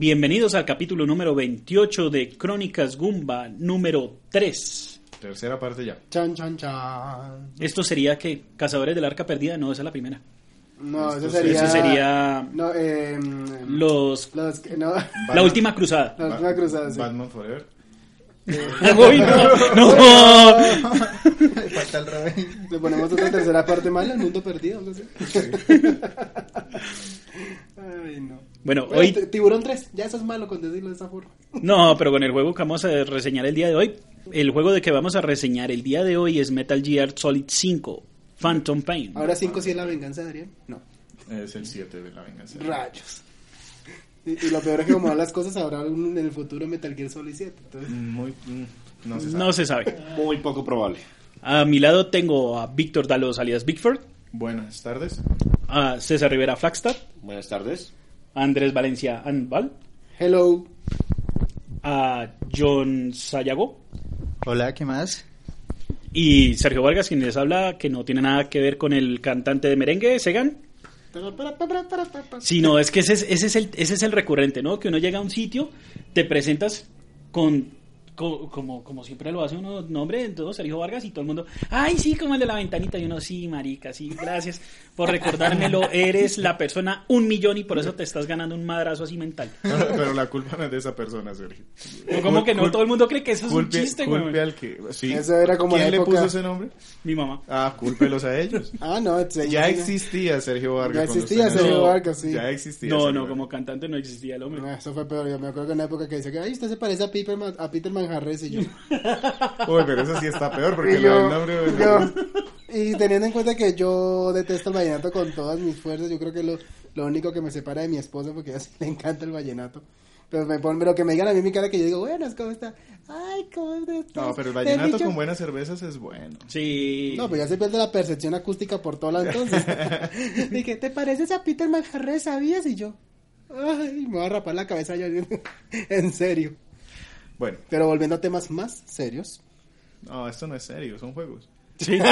Bienvenidos al capítulo número 28 de Crónicas Gumba número 3. Tercera parte ya. Chan, chan, chan. Esto sería que Cazadores del Arca Perdida, no, esa es la primera. No, eso sería. Ese sería No, eh, los los que- no, la última cruzada. la última cruzada, sí. Batman Forever. Uy, no, no. Falta el revés. Le ponemos otra tercera parte mala, el mundo perdido, algo así. Ay, no. Bueno, Bueno, hoy Tiburón 3, ya eso es malo con decirlo de esa forma. no, pero con el juego que vamos a reseñar el día de hoy, el juego de que vamos a reseñar el día de hoy es Metal Gear Solid 5, Phantom Pain. Ahora 5 sí es la venganza de Adrián. No, Es el 7 de la venganza. rayos. Y, y lo peor es que como van las cosas, habrá un- en el futuro Metal Gear Solid 7. Entonces, Muy. mm, No se sabe. No se sabe. Muy poco probable. A mi lado tengo a Víctor Dalos alias Bigford, Buenas tardes. a César Rivera Flagstad, Buenas tardes. a Andrés Valencia Anval, hello. a John Sayago Hola, ¿qué más? y Sergio Vargas, quien les habla, que no tiene nada que ver con el cantante de merengue, Segan. Sí, no, es que ese es, ese es, el, ese es el recurrente, ¿no? Que uno llega a un sitio, te presentas con, co- como, como siempre lo hace uno, nombre, todo Sergio Vargas y todo el mundo, ay, sí, como el de la ventanita, y uno, sí, marica, sí, gracias por recordármelo, eres la persona un millón y por eso te estás ganando un madrazo así mental. Pero la culpa no es de esa persona, Sergio. No, como que no, todo el mundo cree que eso es un Culpe, chiste, culpe güey. al que. Sí. Eso era como ¿Quién la le época- puso ese nombre? Mi mamá. Ah, cúlpelos a ellos. Ah, no, Ya existía Sergio Vargas. Ya existía Sergio. Vargas, sí. Ya existía. No, Sergio no, como cantante no existía el hombre. No, eso fue peor. Yo me acuerdo que en una época que dice que, ay, usted se parece a Peter, Man- a Peter Y yo. Uy, pero eso sí está peor porque Y lo del yo, nombre. yo- y teniendo en cuenta que yo detesto el vallenato con todas mis fuerzas, yo creo que lo, lo único que me separa de mi esposa porque a ella sí le encanta el vallenato. Pero me ponen, pero que me digan a mí mi cara que yo digo, buenas, ¿cómo está? Ay, ¿cómo estás? No, pero el vallenato dicho- con buenas cervezas es bueno. Sí. No, pues ya se pierde la percepción acústica por todo lado entonces. Dije, ¿te pareces a Peter Manjarres, sabías? Y yo, ay, me voy a rapar la cabeza yo. en serio. Bueno, Pero volviendo a temas más serios. no, esto no es serio, son juegos. Sí.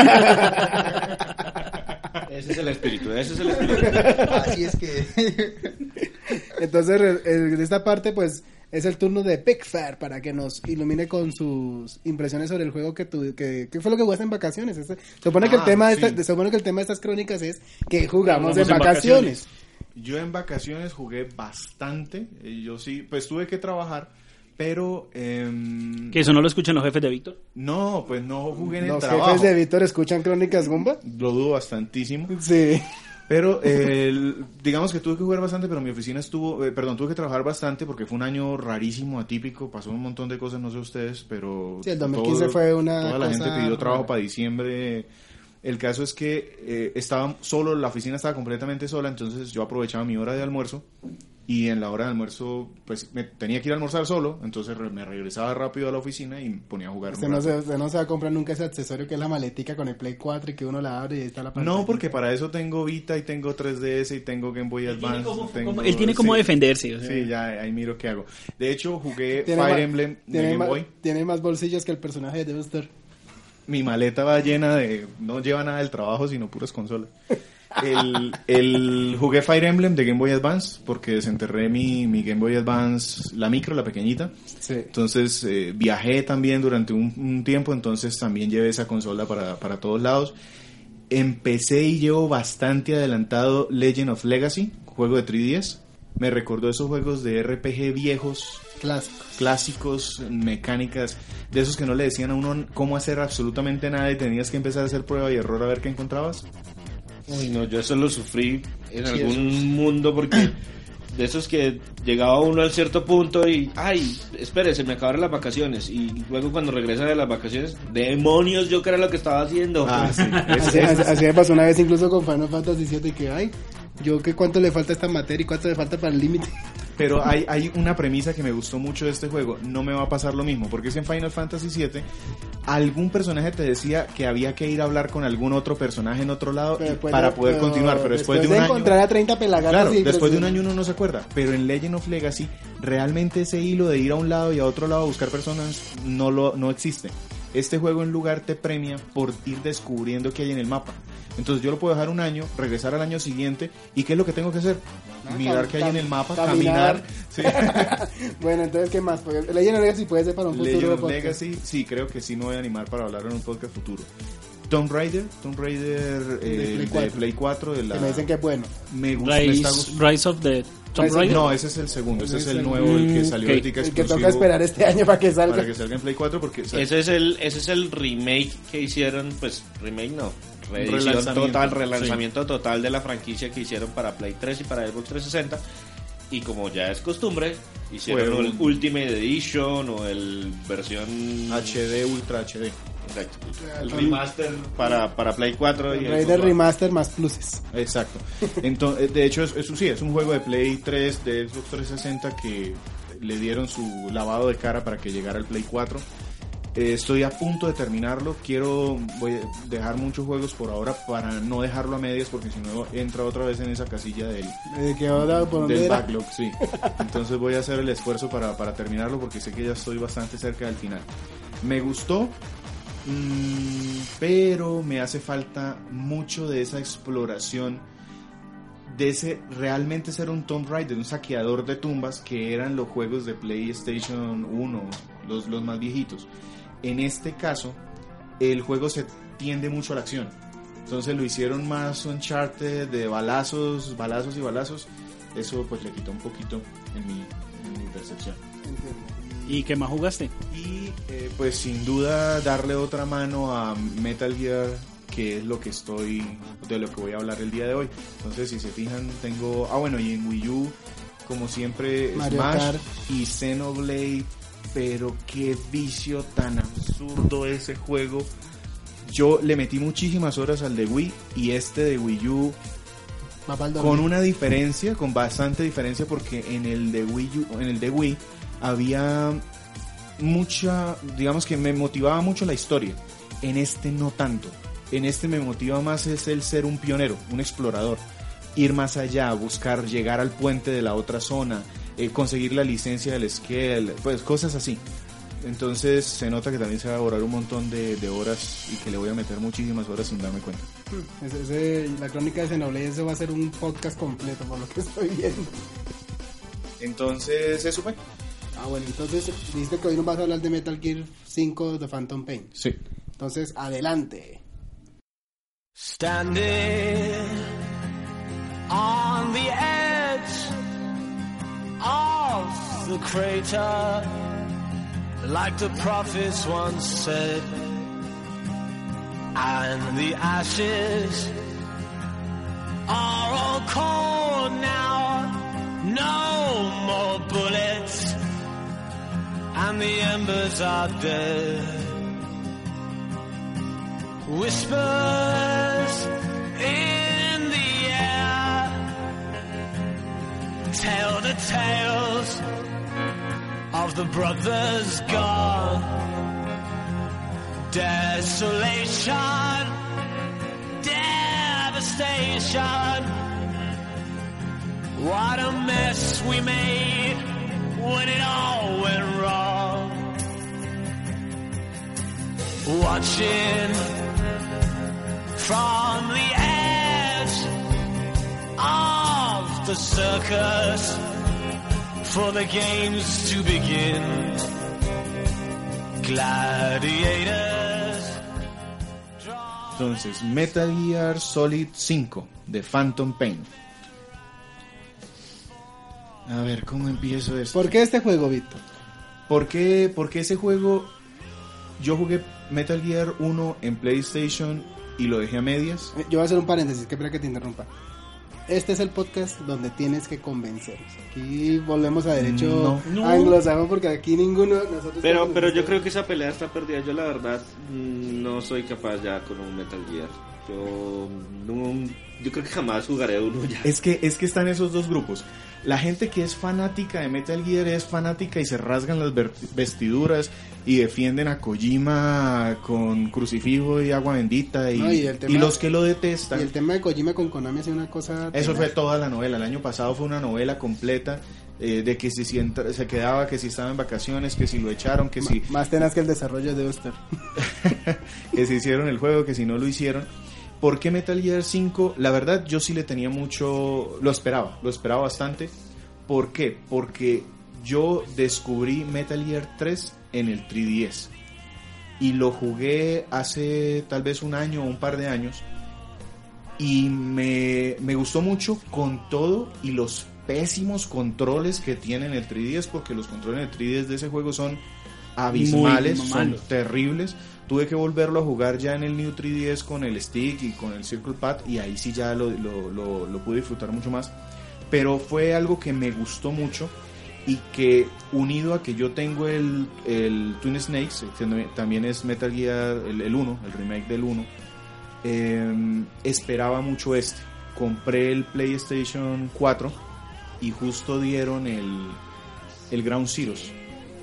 Ese es el espíritu, ese es el espíritu. Así es que. Entonces, en esta parte, pues, es el turno de Fair para que nos ilumine con sus impresiones sobre el juego que tu, que, ¿qué fue lo que jugaste en vacaciones. Este- se supone que el Ah, tema de sí. esta- se supone que el tema de estas crónicas es que jugamos Jugamos en, en vacaciones. Yo en vacaciones jugué bastante. eh, Yo sí, pues tuve que trabajar, pero em, Que eso no lo escuchan los jefes de Víctor. no, pues no jugué en el Los trabajo. jefes de Víctor escuchan crónicas Gumba. Lo dudo bastantísimo. Sí. Pero eh, el- digamos que tuve que jugar bastante, pero mi oficina estuvo, eh, perdón, tuve que trabajar bastante porque fue un año rarísimo, atípico, pasó un montón de cosas, no sé ustedes, pero Sí, el 2015 fue una Toda la cosa gente pidió trabajo rara. para diciembre. El caso es que eh, estaba solo, la oficina estaba completamente sola, entonces yo aprovechaba mi hora de almuerzo y en la hora de almuerzo pues me tenía que ir a almorzar solo, entonces re- me regresaba rápido a la oficina y me ponía a jugar. Usted no, se, usted no se va a comprar nunca ese accesorio que es la maletica con el Play 4 y que uno la abre y está la pantalla. No, porque para eso tengo Vita y tengo 3DS y tengo Game Boy Él tiene Advance. como, tengo- como- él tiene como sí. defenderse. o sea. Sí, ya ahí miro qué hago. De hecho, jugué Tiene Fire Emblem de tiene, Game Boy. tiene más bolsillos que el personaje de Buster. Mi maleta va llena de... No lleva nada del trabajo, sino puras consolas. El, el- jugué Fire Emblem de Game Boy Advance porque desenterré mi, mi Game Boy Advance, la micro, la pequeñita. Sí. Entonces eh, viajé también durante un, un tiempo, entonces también llevé esa consola para, para todos lados. Empecé y llevo bastante adelantado Legend of Legacy, juego de 3DS. Me recordó esos juegos de RPG viejos, Clásicos. clásicos, mecánicas, de esos que no le decían a uno cómo hacer absolutamente nada y tenías que empezar a hacer prueba y error a ver qué encontrabas. Uy, no, yo eso lo sufrí en algún mundo porque de esos que llegaba uno al cierto punto y, ay, espere, se me acabaron las vacaciones. Y luego cuando regresa de las vacaciones, demonios, yo que era lo que estaba haciendo. Ah, sí. Así, así- así me pasó una vez incluso con Final Fantasy VII que, ay, yo que cuánto le falta a esta materia y cuánto le falta para el límite. Pero hay, hay una premisa que me gustó mucho de este juego. No me va a pasar lo mismo, porque es en Final Fantasy VII algún personaje te decía que había que ir a hablar con algún otro personaje en otro lado para de- poder pero continuar. Pero después, de un año... encontrar a 30 pelagatos Claro, y después de un año uno no se acuerda, pero en Legend of Legacy realmente ese hilo de ir a un lado y a otro lado a buscar personas no lo no existe. Este juego en lugar te premia por ir descubriendo qué hay en el mapa. Entonces yo lo puedo dejar un año, regresar al año siguiente y qué es lo que tengo que hacer? Ah, Mirar qué hay en el mapa, caminar. caminar. Sí. Bueno, entonces, ¿qué más? Porque Legend of Legacy puede ser para un futuro Legend of podcast. Legacy, sí, creo que sí me voy a animar para hablar en un podcast futuro. Tomb Raider, Tomb Raider eh, De Play de 4. Play 4 de la Que me dicen que es bueno. me gusta, me está Rise, gustando. Rise of the Tomb Rise- Raider. No, ese es el segundo, ese es Ese el es el- nuevo, el que Mm, salió ok. ahorita El que toca esperar este año para que salga. para que salga en Play 4 porque Ese es el ese es el remake que hicieron, pues remake no, reedición Relanzamiento, total, relanzamiento total de la franquicia que hicieron para Play 3 y para Xbox 360. Y como ya es costumbre, hicieron Fue el un- Ultimate Edition o el versión HD, Ultra HD. Exacto, el remaster para, para Play 4 y One. Remaster más pluses. Exacto. Entonces, de hecho, es- eso sí, es un juego de Play 3, de Xbox 360 que le dieron su lavado de cara para que llegara al Play 4. Eh, estoy a punto de terminarlo. Quiero voy a dejar muchos juegos por ahora para no dejarlo a medias porque si no entra otra vez en esa casilla del, Eh, que ahora, ¿por dónde del backlog, sí. Entonces voy a hacer el esfuerzo para, para terminarlo porque sé que ya estoy bastante cerca del final. Me gustó, mm, pero me hace falta mucho de esa exploración, de ese realmente ser un Tomb Raider, un saqueador de tumbas que eran los juegos de PlayStation 1, los, los más viejitos. En este caso, el juego se tiende mucho a la acción. Entonces lo hicieron más Uncharted de balazos, balazos y balazos. Eso pues le quitó un poquito en mi, en mi percepción. ¿Y qué más jugaste? Y eh, pues sin duda darle otra mano a Metal Gear, que es lo que estoy, de lo que voy a hablar el día de hoy. Entonces si se fijan tengo, ah bueno y en Wii U como siempre Mario Smash Kart. y Xenoblade, pero qué vicio tan absurdo ese juego. Yo le metí muchísimas horas al de Wii y este de Wii U con una diferencia, con bastante diferencia, porque en el de Wii, U- en el de Wii había mucha, digamos que me motivaba mucho la historia. En este no tanto. En este me motiva más es el ser un pionero, un explorador, ir más allá, buscar llegar al puente de la otra zona, eh, conseguir la licencia del Scale, pues cosas así. Entonces se nota que también se va a ahorrar un montón de, de horas y que le voy a meter muchísimas horas sin darme cuenta. Ese- ese- la crónica de Xenoblade eso va a ser un podcast completo por lo que estoy viendo. Entonces eso fue. Ah, bueno, entonces dijiste que hoy nos vas a hablar de Metal Gear 5 de Phantom Pain. Sí. Entonces, adelante. Standing on the edge the crater, like the prophets once said, and the ashes are all cold now, no more bullets, and the embers are dead. Whispers in the air tell the tales of the brothers gone. Desolation, devastation. What a mess we made when it all went wrong. Watching from the edge of the circus for the games to begin. Gladiators. Entonces, Metal Gear Solid 5 de Phantom Pain. A ver, ¿cómo empiezo esto? ¿Por qué este juego, Víctor? ¿Por qué, porque ese juego, yo jugué Metal Gear 1 en PlayStation y lo dejé a medias. Yo voy a hacer un paréntesis, que espera que te interrumpa. Este es el podcast donde tienes que convencer. Aquí volvemos a derecho No. No. anglosajón porque aquí ninguno de nosotros... Pero, pero yo este- creo que esa pelea está perdida. Yo la verdad mm, no soy capaz ya con un Metal Gear. Yo, no- yo creo que jamás jugaré uno ya. Es que, es que están esos dos grupos. La gente que es fanática de Metal Gear es fanática y se rasgan las vestiduras y defienden a Kojima con crucifijo y agua bendita y, No, y el tema- y los que lo Y detestan. el tema de Kojima con Konami sido una cosa... Eso tenaz. fue toda la novela. El año pasado fue una novela completa eh, de que si, si entra- se quedaba, que si estaba en vacaciones, que si lo echaron, que si, Más tenaz que el desarrollo de Oster. que si hicieron el juego, que si no lo hicieron. ¿Por qué Metal Gear 5? La verdad yo sí le tenía mucho, lo esperaba, lo esperaba bastante. ¿Por qué? Porque yo descubrí Metal Gear 3 en el 3DS y lo jugué hace tal vez un año o un par de años y me, me gustó mucho con todo y los pésimos controles que tiene en el 3DS porque los controles en el 3DS de ese juego son abismales, son terribles. Tuve que volverlo a jugar ya en el New 3DS con el stick y con el Circle Pad y ahí sí ya lo, lo- lo- lo pude disfrutar mucho más. Pero fue algo que me gustó mucho y que unido a que yo tengo el, el Twin Snakes, que también es Metal Gear el, el 1, el remake del 1, eh, esperaba mucho este. Compré el PlayStation 4 y justo dieron el, el Ground Zeroes,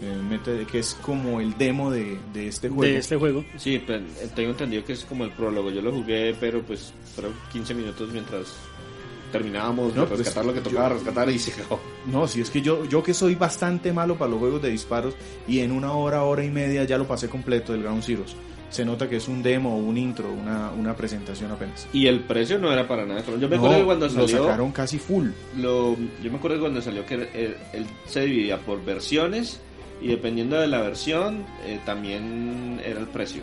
eh, que es como el demo de, de este juego. de este juego. Sí, pero tengo entendido que es como el prólogo. Yo lo jugué, pero pues fueron 15 minutos mientras terminábamos No, de pues, rescatar lo que yo- tocaba rescatar y se acabó. No, si es que yo, yo que soy bastante malo para los juegos de disparos y en una hora, hora y media ya lo pasé completo del Ground Zeroes. Se nota que es un demo, un intro, una, una presentación apenas. Y el precio no era para nada. Yo me No, acuerdo que cuando lo salió. sacaron casi full. Lo, yo me acuerdo que cuando salió que él, él se dividía por versiones y dependiendo de la versión eh, también era el precio.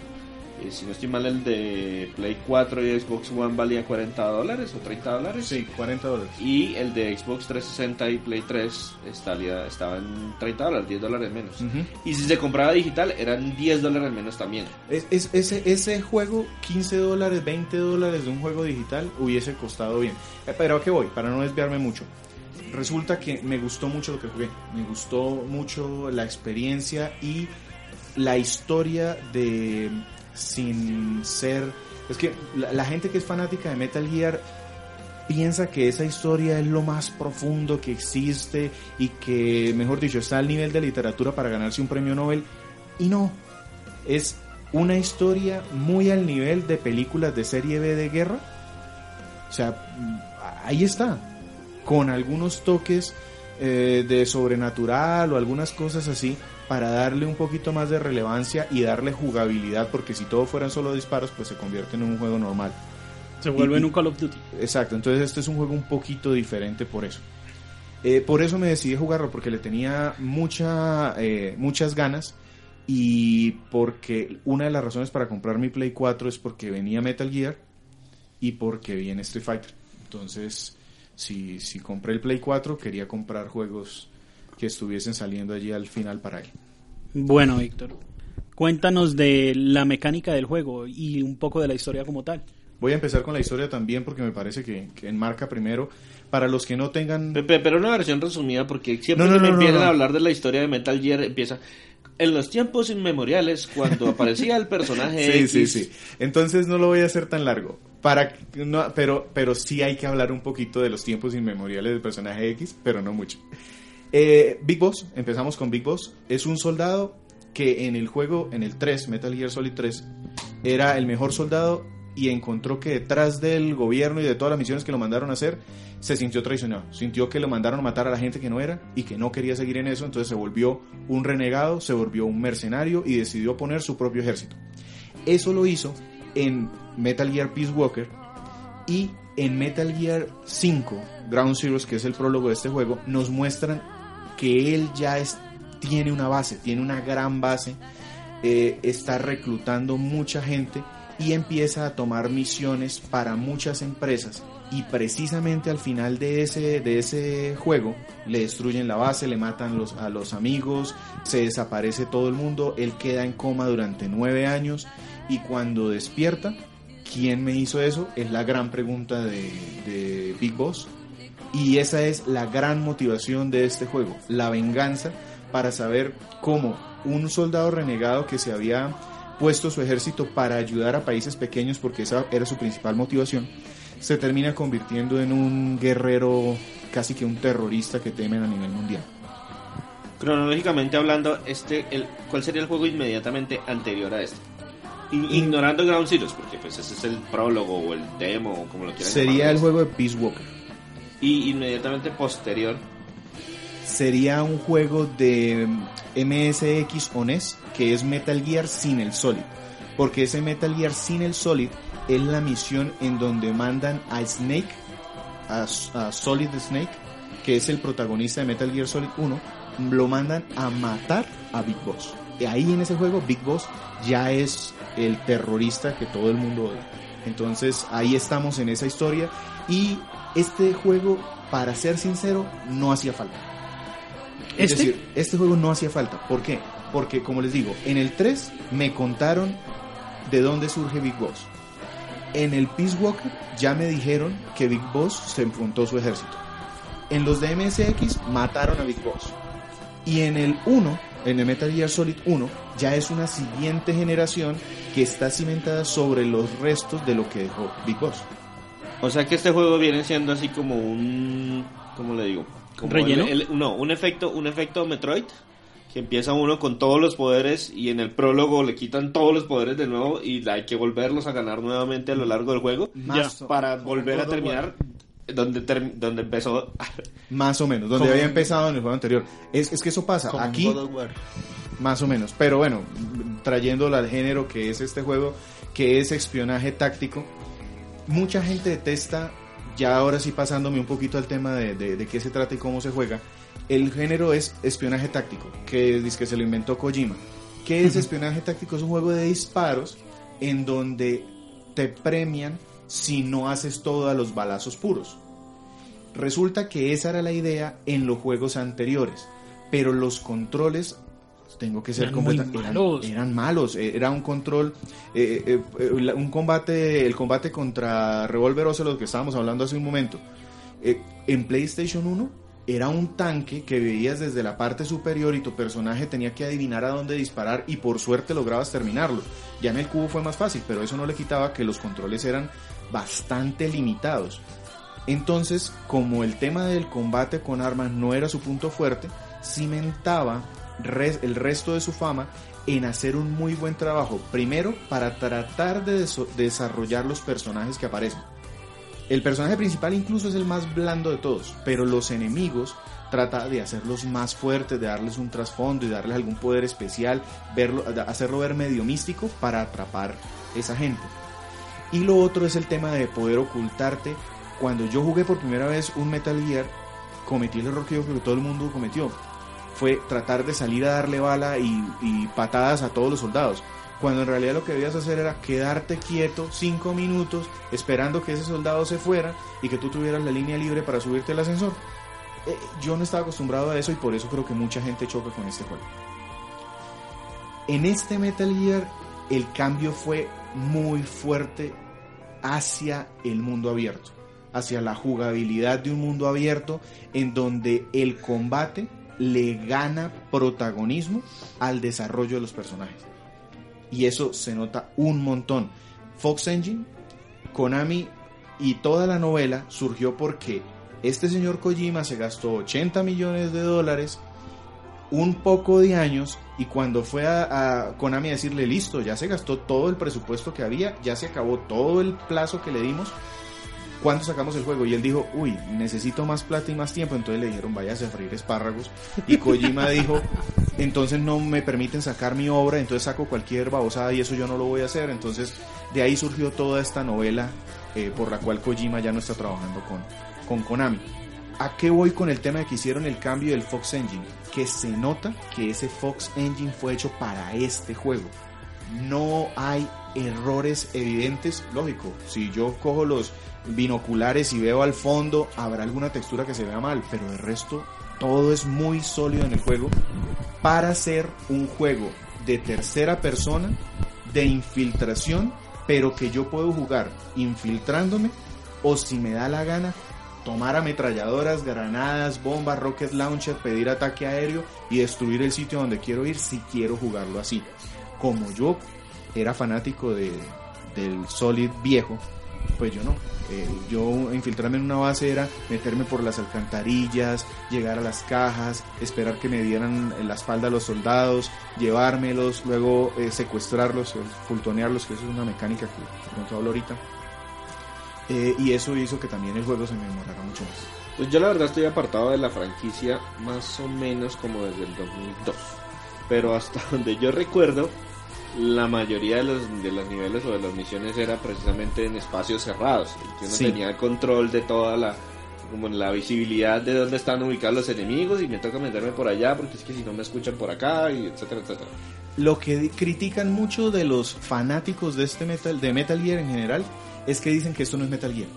Eh, si no estoy mal, el de Play 4 y Xbox One valía 40 dólares o 30 dólares. Sí, 40 dólares. Y el de Xbox 360 y Play 3 estaría, estaba en 30 dólares, 10 dólares menos. Ujú. Y si se compraba digital, eran 10 dólares menos también. Es, es- ese, ese juego, 15 dólares, 20 dólares de un juego digital, hubiese costado bien. Eh, Pero a qué voy, para no desviarme mucho. Resulta que me gustó mucho lo que jugué. Me gustó mucho la experiencia y la historia de sin ser... Es que la, gente que es fanática de Metal Gear piensa que esa historia es lo más profundo que existe y que, mejor dicho, está al nivel de literatura para ganarse un premio Nobel. Y no, es una historia muy al nivel de películas de serie B de guerra. O sea, ahí está, con algunos toques eh, de sobrenatural o algunas cosas así para darle un poquito más de relevancia y darle jugabilidad, porque si todo fueran solo disparos, pues se convierte en un juego normal. Se vuelve Y- en un Call of Duty. Exacto, entonces este es un juego un poquito diferente por eso. Eh, por eso me decidí a jugarlo, porque le tenía mucha, eh, muchas ganas y porque una de las razones para comprar mi Play 4 es porque venía Metal Gear y porque viene Street Fighter. Entonces, si, si compré el Play 4, quería comprar juegos que estuviesen saliendo allí al final para él. Bueno, Víctor, cuéntanos de la mecánica del juego y un poco de la historia como tal. Voy a empezar con la historia también porque me parece que, que enmarca primero. Para los que no tengan... Pepe, pero una versión resumida porque siempre No, no, que me no, no, empiezan no. a hablar de la historia de Metal Gear empieza en los tiempos inmemoriales cuando aparecía el personaje Sí, X. sí, sí. Entonces no lo voy a hacer tan largo. Para, no, pero, pero sí hay que hablar un poquito de los tiempos inmemoriales del personaje X, pero no mucho. Eh, Big Boss, empezamos con Big Boss. Es un soldado que en el juego, en el 3, Metal Gear Solid 3, era el mejor soldado y encontró que detrás del gobierno y de todas las misiones que lo mandaron a hacer, se sintió traicionado. Sintió que lo mandaron a matar a la gente que no era y que no quería seguir en eso, entonces se volvió un renegado, se volvió un mercenario y decidió poner su propio ejército. Eso lo hizo en Metal Gear Peace Walker y en Metal Gear 5, Ground Zeroes, que es el prólogo de este juego, nos muestran que él ya es, tiene una base, tiene una gran base, eh, está reclutando mucha gente y empieza a tomar misiones para muchas empresas. Y precisamente al final de ese, de ese juego le destruyen la base, le matan a los amigos, se desaparece todo el mundo, él queda en coma durante nueve años y cuando despierta ¿Quién me hizo eso? Es la gran pregunta de Big Boss. Y esa es la gran motivación de este juego, la venganza para saber cómo un soldado renegado que se había puesto su ejército para ayudar a países pequeños porque esa era su principal motivación, se termina convirtiendo en un guerrero casi que un terrorista que temen a nivel mundial. Cronológicamente hablando, este, el, ¿cuál sería el juego inmediatamente anterior a este? Ignorando Ground Zeroes, porque pues ese es el prólogo o el demo, o como lo quieran Sería llamar. el juego de Peace Walker. Y inmediatamente posterior, Sería un juego de MSX o NES que es Metal Gear sin el Solid. Porque ese Metal Gear sin el Solid es la misión en donde mandan a Snake, a, a Solid Snake, que es el protagonista de Metal Gear Solid 1, lo mandan a matar a Big Boss. Y ahí en ese juego Big Boss ya es el terrorista que todo el mundo odia. Entonces ahí estamos en esa historia y este juego, para ser sincero, no hacía falta. Es ¿Este? decir, este juego no hacía falta. ¿Por qué? Porque, como les digo, en el 3 me contaron de dónde surge Big Boss. En el Peace Walker ya me dijeron que Big Boss se enfrentó a su ejército. En los de MSX mataron a Big Boss. Y en el 1, en el Metal Gear Solid 1, ya es una siguiente generación que está cimentada sobre los restos de lo que dejó Big Boss. o sea que este juego viene siendo así como un, ¿cómo le digo? Como ¿Relleno? el- el- no, un efecto, un efecto Metroid que empieza uno con todos los poderes y en el prólogo le quitan todos los poderes de nuevo y hay que volverlos a ganar nuevamente a lo largo del juego Más o- para volver a terminar donde donde empezó. Más o menos, donde Como- había empezado en el juego anterior. Es, es que eso pasa. Aquí. Más o menos. Pero bueno, trayéndolo al género que es este juego, que es espionaje táctico, mucha gente detesta, ya ahora sí pasándome un poquito al tema de, de- de qué se trata y cómo se juega, el género es espionaje táctico, que dice que se lo inventó Kojima. ¿Qué es espionaje táctico? Es un juego de disparos en donde te premian si no haces todo a los balazos puros. Resulta que esa era la idea en los juegos anteriores, pero los controles, tengo que ser Eran muy completa- eran, malos. eran malos, eh, era un control, eh, eh, eh, un combate, el combate contra Revolver Ocelot que estábamos hablando hace un momento, eh, en PlayStation 1 era un tanque que veías desde la parte superior y tu personaje tenía que adivinar a dónde disparar y por suerte lograbas terminarlo. Ya en el cubo fue más fácil, pero eso no le quitaba que los controles eran bastante limitados. Entonces, como el tema del combate con armas no era su punto fuerte, cimentaba el resto de su fama en hacer un muy buen trabajo, primero para tratar de desarrollar los personajes que aparecen. El personaje principal incluso es el más blando de todos, pero los enemigos trata de hacerlos más fuertes, de darles un trasfondo y darles algún poder especial, verlo, hacerlo ver medio místico para atrapar esa gente. Y lo otro es el tema de poder ocultarte. Cuando yo jugué por primera vez un Metal Gear, cometí el error que yo creo que todo el mundo cometió. Fue tratar de salir a darle bala y, patadas a todos los soldados. Cuando en realidad lo que debías hacer era quedarte quieto cinco minutos esperando que ese soldado se fuera y que tú tuvieras la línea libre para subirte al ascensor. Eh, yo no estaba acostumbrado a eso y por eso creo que mucha gente choca con este juego. En este Metal Gear el cambio fue muy fuerte hacia el mundo abierto, hacia la jugabilidad de un mundo abierto en donde el combate le gana protagonismo al desarrollo de los personajes. Y eso se nota un montón. Fox Engine, Konami y toda la novela surgió porque este señor Kojima se gastó 80 millones de dólares, un poco de años, y cuando fue a, a Konami a decirle, listo, ya se gastó todo el presupuesto que había, ya se acabó todo el plazo que le dimos, ¿cuándo sacamos el juego? Y él dijo, uy, necesito más plata y más tiempo, entonces le dijeron, váyase a freír espárragos, y Kojima dijo, entonces no me permiten sacar mi obra, entonces saco cualquier babosada y eso yo no lo voy a hacer, entonces de ahí surgió toda esta novela eh, por la cual Kojima ya no está trabajando con, con Konami. ¿A qué voy con el tema de que hicieron el cambio del Fox Engine? Que se nota que ese Fox Engine fue hecho para este juego. No hay errores evidentes. Lógico, si yo cojo los binoculares y veo al fondo, habrá alguna textura que se vea mal, pero de resto todo es muy sólido en el juego para ser un juego de tercera persona, de infiltración, pero que yo puedo jugar infiltrándome o si me da la gana tomar ametralladoras, granadas, bombas, rocket launcher, pedir ataque aéreo y destruir el sitio donde quiero ir si quiero jugarlo así. Como yo era fanático de, del Solid viejo, pues yo no. Eh, yo infiltrarme en una base era meterme por las alcantarillas, llegar a las cajas, esperar que me dieran en la espalda a los soldados, llevármelos, luego eh, secuestrarlos, eh, fultonearlos, que eso es una mecánica que pronto hablo ahorita. Eh, y eso hizo que también el juego se me demorara mucho más. Pues yo la verdad estoy apartado de la franquicia más o menos como desde el 2002. Pero hasta donde yo recuerdo, la mayoría de los, de los niveles o de las misiones era precisamente en espacios cerrados. Y que uno Sí. tenía control de toda la como la visibilidad de dónde están ubicados los enemigos y me toca meterme por allá porque es que si no me escuchan por acá y etcétera, etcétera. Lo que critican mucho de los fanáticos de este Metal, de Metal Gear en general, es que dicen que esto no es Metal Gear.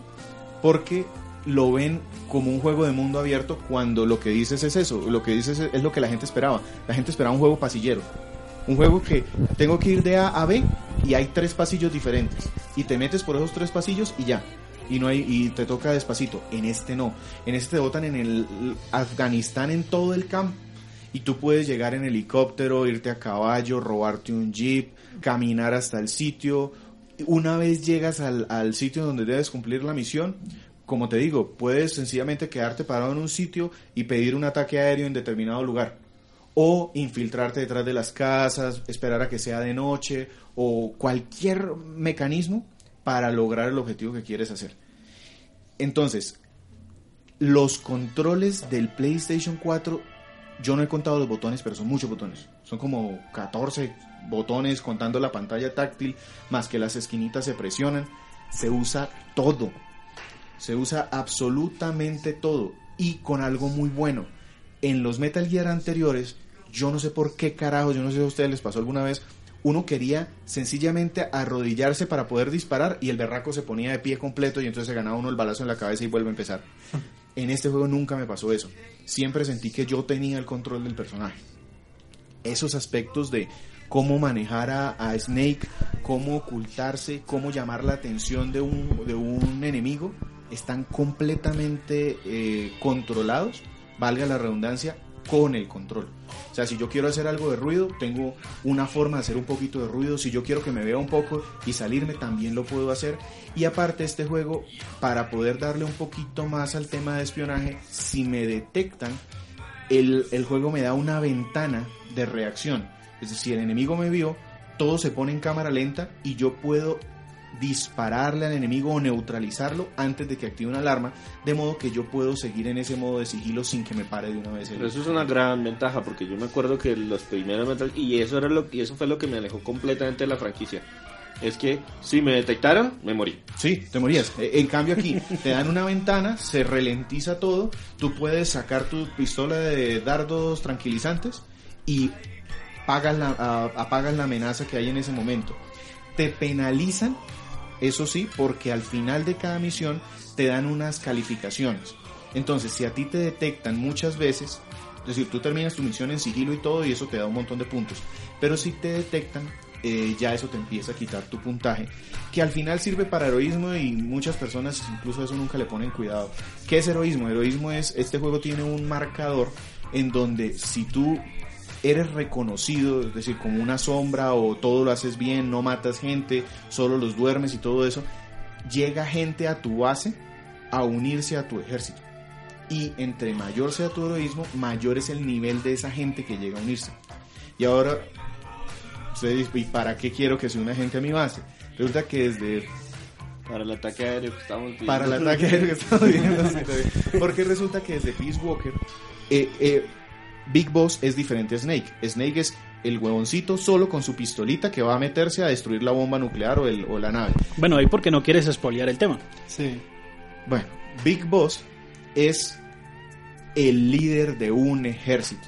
Porque lo ven como un juego de mundo abierto cuando lo que dices es eso, lo que dices es, es lo que la gente esperaba. La gente esperaba un juego pasillero. Un juego que tengo que ir de A a B y hay tres pasillos diferentes. Y te metes por esos tres pasillos y ya. Y no hay y te toca despacito. En este no. En este te botan en el Afganistán en todo el campo. Y tú puedes llegar en helicóptero, irte a caballo, robarte un jeep, caminar hasta el sitio. Una vez llegas al, al sitio donde debes cumplir la misión, como te digo, puedes sencillamente quedarte parado en un sitio y pedir un ataque aéreo en determinado lugar. O infiltrarte detrás de las casas, esperar a que sea de noche, o cualquier mecanismo para lograr el objetivo que quieres hacer. Entonces, los controles del PlayStation 4, yo no he contado los botones, pero son muchos botones. Son como 14 botones contando la pantalla táctil, más que las esquinitas se presionan. Se usa todo. Se usa absolutamente todo. Y con algo muy bueno. En los Metal Gear anteriores, yo no sé por qué carajo, yo no sé si a ustedes les pasó alguna vez, uno quería sencillamente arrodillarse para poder disparar y el berraco se ponía de pie completo y entonces se ganaba uno el balazo en la cabeza y vuelve a empezar. En este juego nunca me pasó eso. Siempre sentí que yo tenía el control del personaje. Esos aspectos de cómo manejar a, a Snake, cómo ocultarse, cómo llamar la atención de un, de un enemigo, están completamente eh, controlados, valga la redundancia, con el control. O sea, si yo quiero hacer algo de ruido, tengo una forma de hacer un poquito de ruido. Si yo quiero que me vea un poco y salirme, también lo puedo hacer. Y aparte este juego, para poder darle un poquito más al tema de espionaje, si me detectan, el, el juego me da una ventana de reacción. Es decir, si el enemigo me vio, todo se pone en cámara lenta y yo puedo dispararle al enemigo o neutralizarlo antes de que active una alarma, de modo que yo puedo seguir en ese modo de sigilo sin que me pare de una vez el Pero eso es una gran ventaja porque yo me acuerdo que los primeros Metal y eso era lo y eso fue lo que me alejó completamente de la franquicia. Es que si me detectaron, me morí. Sí, te morías. Eh, En cambio aquí te dan una ventana, se ralentiza todo, tú puedes sacar tu pistola de dardos tranquilizantes y apagas la, apagas la amenaza que hay en ese momento. Te penalizan, eso sí, porque al final de cada misión te dan unas calificaciones. Entonces, si a ti te detectan muchas veces, es decir, tú terminas tu misión en sigilo y todo y eso te da un montón de puntos. Pero si te detectan, eh, ya eso te empieza a quitar tu puntaje, que al final sirve para heroísmo y muchas personas incluso eso nunca le ponen cuidado. ¿Qué es heroísmo? Heroísmo es, este juego tiene un marcador en donde si tú eres reconocido, es decir, como una sombra o todo lo haces bien, no matas gente, solo los duermes y todo eso, llega gente a tu base a unirse a tu ejército. Y entre mayor sea tu heroísmo, mayor es el nivel de esa gente que llega a unirse. Y ahora, usted dice, ¿y para qué quiero que se una gente a mi base? Resulta que desde Para el ataque aéreo que estamos viendo. para el ataque aéreo que estamos viendo. Porque resulta que desde Peace Walker, eh, eh, Big Boss es diferente a Snake. Snake es el huevoncito solo con su pistolita que va a meterse a destruir la bomba nuclear o, el, o la nave. Bueno, ahí porque no quieres espolear el tema. Sí. Bueno, Big Boss es el líder de un ejército.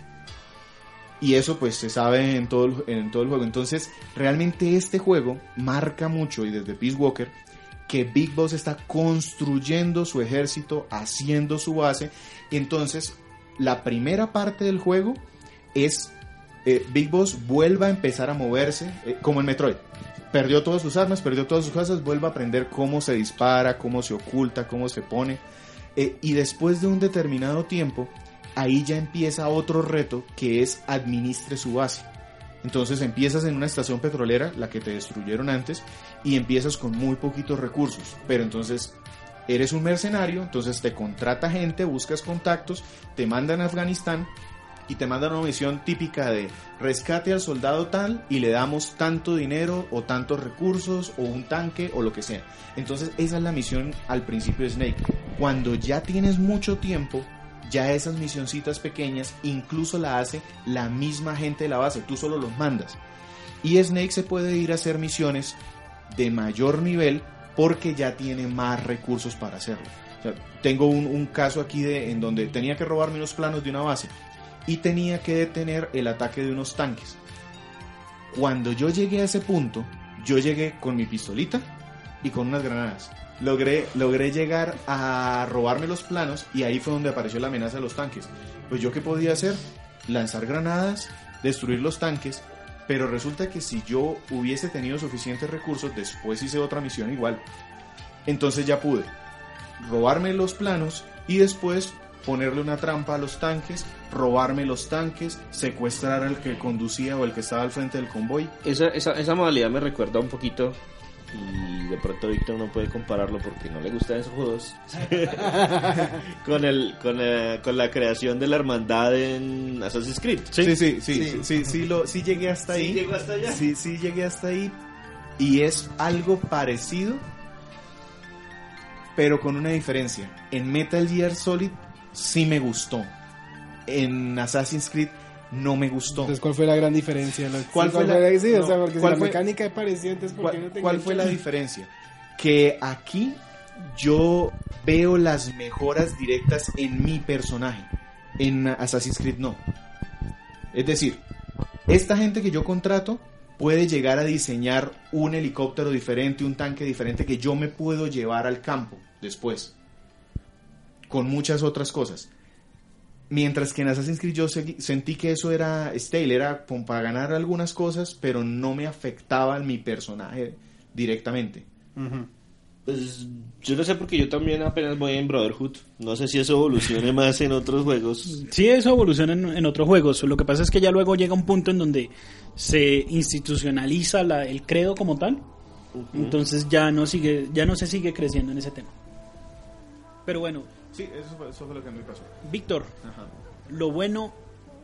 Y eso pues se sabe en todo, el, en todo el juego. Entonces, realmente este juego marca mucho, y desde Peace Walker, que Big Boss está construyendo su ejército, haciendo su base. Entonces, la primera parte del juego es eh, Big Boss vuelva a empezar a moverse, eh, como en Metroid. perdió todas sus armas, perdió todas sus cosas, vuelve a aprender cómo se dispara, cómo se oculta, cómo se pone. Eh, y después de un determinado tiempo, ahí ya empieza otro reto que es administre su base. Entonces empiezas en una estación petrolera, la que te destruyeron antes, y empiezas con muy poquitos recursos. Pero entonces eres un mercenario, entonces te contrata gente, buscas contactos, te mandan a Afganistán y te mandan una misión típica de rescate al soldado tal y le damos tanto dinero o tantos recursos o un tanque o lo que sea. Entonces esa es la misión al principio de Snake. Cuando ya tienes mucho tiempo, ya esas misioncitas pequeñas incluso la hace la misma gente de la base, tú solo los mandas. Y Snake se puede ir a hacer misiones de mayor nivel porque ya tiene más recursos para hacerlo. Tengo un, un caso aquí de, en donde tenía que robarme unos planos de una base y tenía que detener el ataque de unos tanques. Cuando yo llegué a ese punto, yo llegué con mi pistolita y con unas granadas. Logré, logré llegar a robarme los planos y ahí fue donde apareció la amenaza de los tanques. Pues yo qué podía hacer? Lanzar granadas, destruir los tanques, pero resulta que si yo hubiese tenido suficientes recursos, después hice otra misión igual. Entonces ya pude robarme los planos y después ponerle una trampa a los tanques, robarme los tanques, secuestrar al que conducía o el que estaba al frente del convoy. Esa, esa, esa modalidad me recuerda un poquito y de pronto Víctor no puede compararlo porque no le gustan esos juegos con el con, eh, con la creación de la hermandad en Assassin's Creed. Sí, sí, sí, sí, sí, sí, lo, sí llegué hasta ahí. llegó hasta allá? Sí, sí llegué hasta ahí. Y es algo parecido, pero con una diferencia. En Metal Gear Solid sí me gustó. En Assassin's Creed no me gustó. Entonces, ¿cuál fue la gran diferencia? ¿Cuál fue la- Sí, o no, sea, porque si ¿cuál la fue- mecánica es parecida, entonces, ¿por qué no ¿Cuál, te cuál fue la diferencia? Que aquí yo veo las mejoras directas en mi personaje. En Assassin's Creed no. Es decir, esta gente que yo contrato puede llegar a diseñar un helicóptero diferente, un tanque diferente que yo me puedo llevar al campo después. Con muchas otras cosas. Mientras que en Assassin's Creed yo sentí que eso era stale, era como para ganar algunas cosas, pero no me afectaba en mi personaje directamente. Pues yo no sé porque yo también apenas voy en Brotherhood. No sé si eso evolucione más en otros juegos. Sí, eso evoluciona en, en otros juegos. Lo que pasa es que ya luego llega un punto en donde se institucionaliza la- el credo como tal. Entonces ya no sigue, ya no se sigue creciendo en ese tema. Pero bueno, Sí, eso fue, eso fue lo que a mí me pasó. Víctor, lo bueno,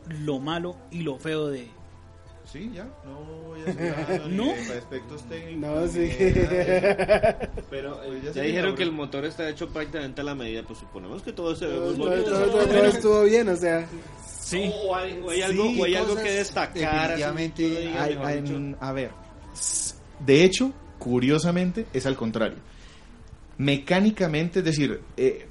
lo malo y lo feo de Sí, ya, no voy a nada ¿No? de aspectos técnicos. No, sí. nada. Pero eh, ya ya se dijeron me que el motor está hecho prácticamente a la medida, pues suponemos que todo se ve muy bonito. todo- todo- todo estuvo bien, o sea. Sí. O hay, o hay algo, Sí, o hay algo que destacar. definitivamente diga, Hay- hay- a ver, de hecho, curiosamente, es al contrario. Mecánicamente, es decir, eh,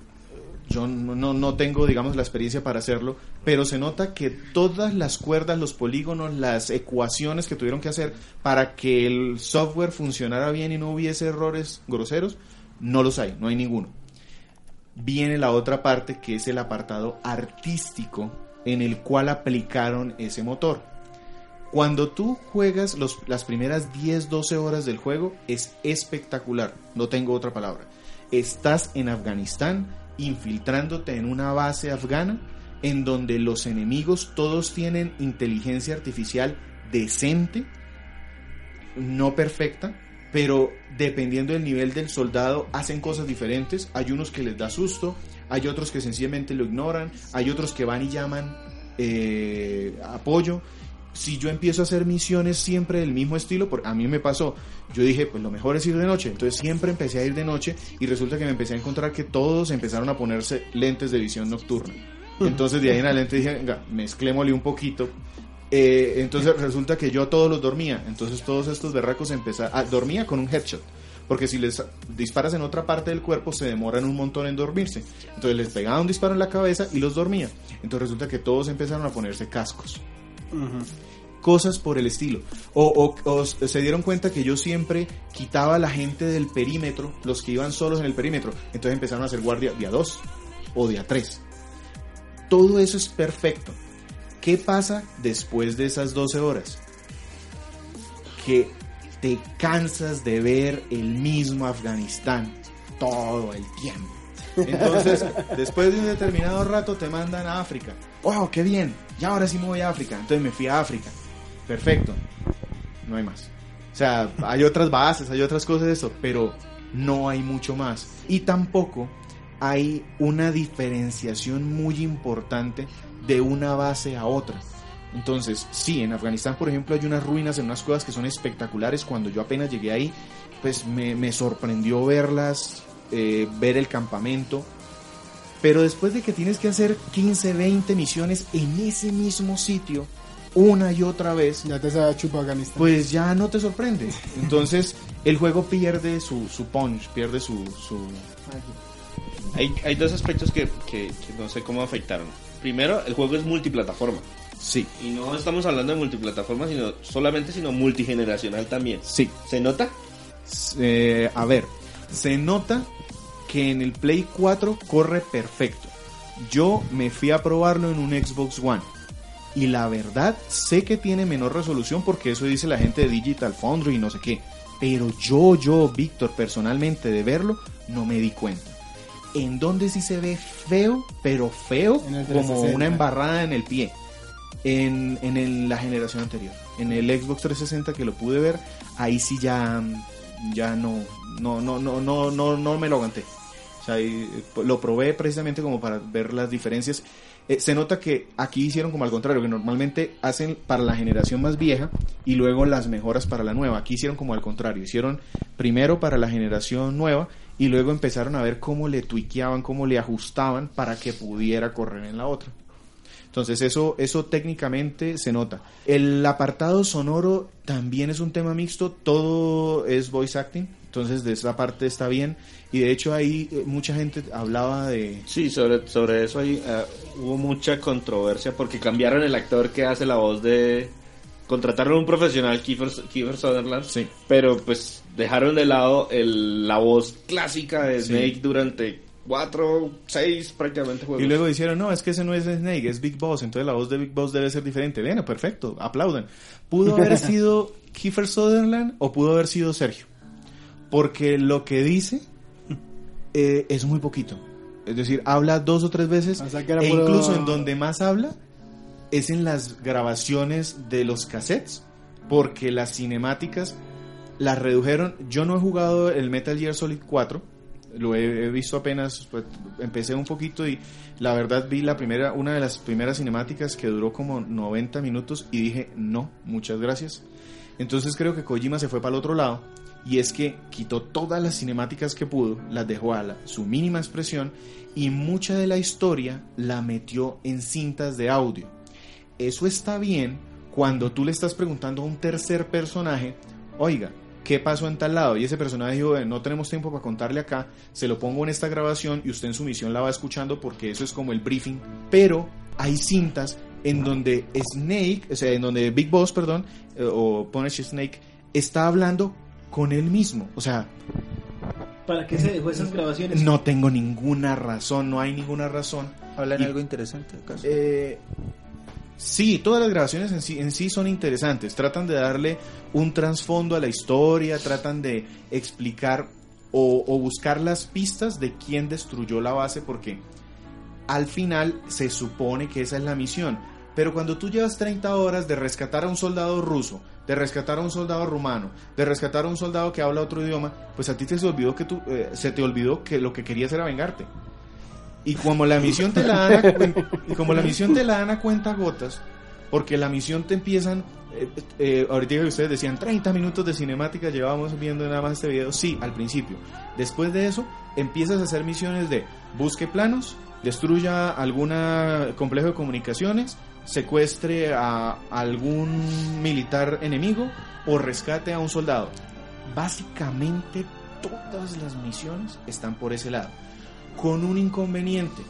yo no, no- tengo, digamos, la experiencia para hacerlo, pero se nota que todas las cuerdas, los polígonos, las ecuaciones que tuvieron que hacer para que el software funcionara bien y no hubiese errores groseros, no los hay, no hay ninguno. Viene la otra parte que es el apartado artístico en el cual aplicaron ese motor. Cuando tú juegas los- las primeras 10, 12 horas del juego, es espectacular, no tengo otra palabra. Estás en Afganistán infiltrándote en una base afgana en donde los enemigos todos tienen inteligencia artificial decente, no perfecta, pero dependiendo del nivel del soldado hacen cosas diferentes. Hay unos que les da susto, hay otros que sencillamente lo ignoran, hay otros que van y llaman eh, apoyo. Si yo empiezo a hacer misiones siempre del mismo estilo, porque a mí me pasó, yo dije, pues lo mejor es ir de noche, entonces siempre empecé a ir de noche y resulta que me empecé a encontrar que todos empezaron a ponerse lentes de visión nocturna. Entonces de ahí en adelante dije, venga, mezclémosle un poquito. Eh, entonces resulta que yo todos los dormía, entonces todos estos berracos empezaron, ah, dormía con un headshot. Porque si les disparas en otra parte del cuerpo, se demoran un montón en dormirse. Entonces les pegaba un disparo en la cabeza y los dormía. Entonces resulta que todos empezaron a ponerse cascos. Cosas por el estilo. O, o- o se dieron cuenta que yo siempre quitaba a la gente del perímetro, los que iban solos en el perímetro. Entonces empezaron a hacer guardia día 2 o día 3. Todo eso es perfecto. ¿Qué pasa después de esas 12 horas? Que te cansas de ver el mismo Afganistán todo el tiempo. Entonces, después de un determinado rato te mandan a África. ¡Wow, qué bien! Ya ahora sí me voy a África. Entonces me fui a África. Perfecto. No hay más. O sea, hay otras bases, hay otras cosas de eso, pero no hay mucho más. Y tampoco hay una diferenciación muy importante de una base a otra. Entonces, sí, en Afganistán, por ejemplo, hay unas ruinas en unas cuevas que son espectaculares. Cuando yo apenas llegué ahí, pues me, sorprendió verlas, eh, ver el campamento. Pero después de que tienes que hacer 15, 20 misiones en ese mismo sitio, una y otra vez, Ya te sabe chupa Afganistán. pues ya no te sorprende. Entonces, el juego pierde su, su punch, pierde su... su... Hay, hay dos aspectos que, que- que no sé cómo afectaron. Primero, el juego es multiplataforma. Sí, Y no estamos hablando de multiplataforma, sino solamente, sino multigeneracional también. sí. ¿Se nota? Eh, a ver, se nota que en el Play 4 corre perfecto. Yo me fui a probarlo en un Xbox One. Y la verdad, sé que tiene menor resolución porque eso dice la gente de Digital Foundry y no sé qué. Pero yo, yo, Víctor, personalmente de verlo, no me di cuenta. En donde sí se ve feo, pero feo, como 360. una embarrada en el pie. En, en el- la generación anterior. En el Xbox 360 que lo pude ver, ahí sí ya, ya no, no, no, no, no, no, no me lo aguanté. O sea, y, eh, lo probé precisamente como para ver las diferencias. Eh, se nota que aquí hicieron como al contrario, que normalmente hacen para la generación más vieja y luego las mejoras para la nueva. Aquí hicieron como al contrario, hicieron primero para la generación nueva y luego empezaron a ver cómo le tuiqueaban, cómo le ajustaban para que pudiera correr en la otra. Entonces eso, eso técnicamente se nota. El apartado sonoro también es un tema mixto, todo es voice acting, entonces de esa parte está bien. Y de hecho ahí eh, mucha gente hablaba de... Sí, sobre, sobre eso ahí, eh, hubo mucha controversia porque cambiaron el actor que hace la voz de... Contrataron un profesional, Kiefer, Kiefer Sutherland, Sí. pero pues dejaron de lado el, la voz clásica de Sí. Snake durante cuatro, seis prácticamente juegos. Y luego dijeron, no, es que ese no es Snake, es Big Boss, entonces la voz de Big Boss debe ser diferente. Bueno, perfecto, aplaudan. ¿Pudo haber sido Kiefer Sutherland o pudo haber sido Sergio? Porque lo que dice eh, es muy poquito. Es decir, habla dos o tres veces O sea, e puro- incluso en donde más habla es en las grabaciones de los cassettes, porque las cinemáticas las redujeron. Yo no he jugado el Metal Gear Solid 4, lo he, he visto apenas, pues, empecé un poquito y la verdad vi la primera, una de las primeras cinemáticas que duró como 90 minutos y dije, no, muchas gracias. Entonces creo que Kojima se fue para el otro lado y es que quitó todas las cinemáticas que pudo, las dejó a la- su mínima expresión y mucha de la historia la metió en cintas de audio. Eso está bien cuando tú le estás preguntando a un tercer personaje, oiga, ¿qué pasó en tal lado? Y ese personaje dijo, "Eh, no tenemos tiempo para contarle acá, se lo pongo en esta grabación y usted en su misión la va escuchando porque eso es como el briefing. Pero hay cintas en donde Snake, o sea, en donde Big Boss, perdón, eh, o Punish Snake, está hablando con él mismo. O sea, ¿Para qué se dejó esas grabaciones? no tengo ninguna razón, no hay ninguna razón. ¿Hablan Y- algo interesante acaso? Eh, sí, todas las grabaciones en sí, en sí son interesantes. Tratan de darle un trasfondo a la historia, tratan de explicar o, o buscar las pistas de quién destruyó la base, porque al final se supone que esa es la misión. Pero cuando tú llevas 30 horas de rescatar a un soldado ruso, de rescatar a un soldado rumano, de rescatar a un soldado que habla otro idioma, pues a ti te se olvidó que tú, eh, se te olvidó que lo que querías era vengarte. Y como la misión te la dan a, como la misión te la dan a cuenta gotas, porque la misión te empiezan, eh, eh, ahorita que ustedes decían 30 minutos de cinemática, llevábamos viendo nada más este video, sí, al principio. Después de eso, empiezas a hacer misiones de busque planos, destruya algún complejo de comunicaciones, secuestre a algún militar enemigo o rescate a un soldado. Básicamente todas las misiones están por ese lado con un inconveniente.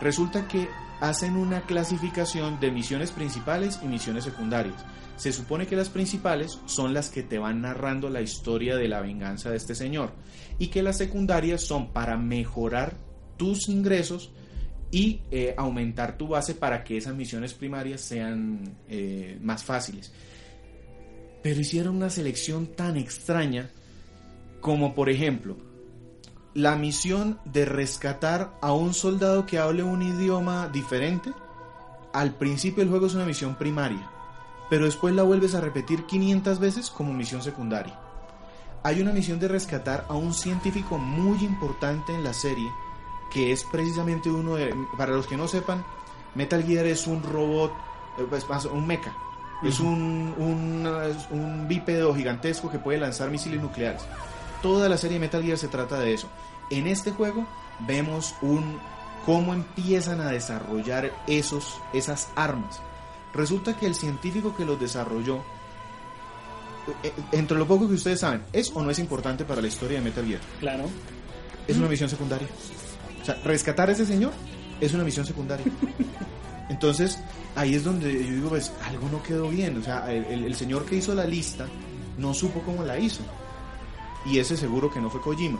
Resulta que hacen una clasificación de misiones principales y misiones secundarias. Se supone que las principales son las que te van narrando la historia de la venganza de este señor y que las secundarias son para mejorar tus ingresos y eh, aumentar tu base para que esas misiones primarias sean eh, más fáciles. pero hicieron una selección tan extraña como por ejemplo la misión de rescatar a un soldado que hable un idioma diferente. Al principio del juego es una misión primaria, pero después la vuelves a repetir 500 veces como misión secundaria. Hay una misión de rescatar a un científico muy importante en la serie, que es precisamente uno de... Para los que no sepan, Metal Gear es un robot, eh, pues, un mecha. Es un, un, un bípedo gigantesco que puede lanzar misiles nucleares. Toda la serie Metal Gear se trata de eso. En este juego vemos un cómo empiezan a desarrollar esos, esas armas. Resulta que el científico que los desarrolló, eh, entre lo poco que ustedes saben, ¿es o no es importante para la historia de Metal Gear? Claro. Es una misión secundaria. O sea, rescatar a ese señor es una misión secundaria. Entonces, ahí es donde yo digo, pues, algo no quedó bien. O sea, el, el- el señor que hizo la lista no supo cómo la hizo. Y ese seguro que no fue Kojima.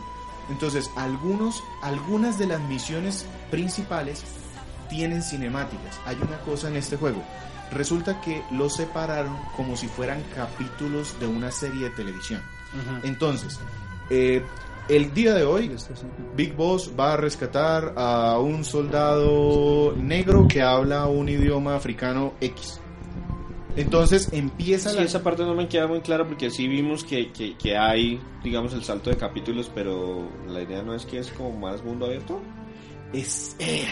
Entonces, algunos, algunas de las misiones principales tienen cinemáticas. Hay una cosa en este juego. Resulta que los separaron como si fueran capítulos de una serie de televisión. Entonces, eh, el día de hoy, Big Boss va a rescatar a un soldado negro que habla un idioma africano X. Entonces empieza Sí, la... esa parte no me queda muy clara porque sí vimos que, que, que hay, digamos, el salto de capítulos, pero la idea no es que es como más mundo abierto. Es, eh,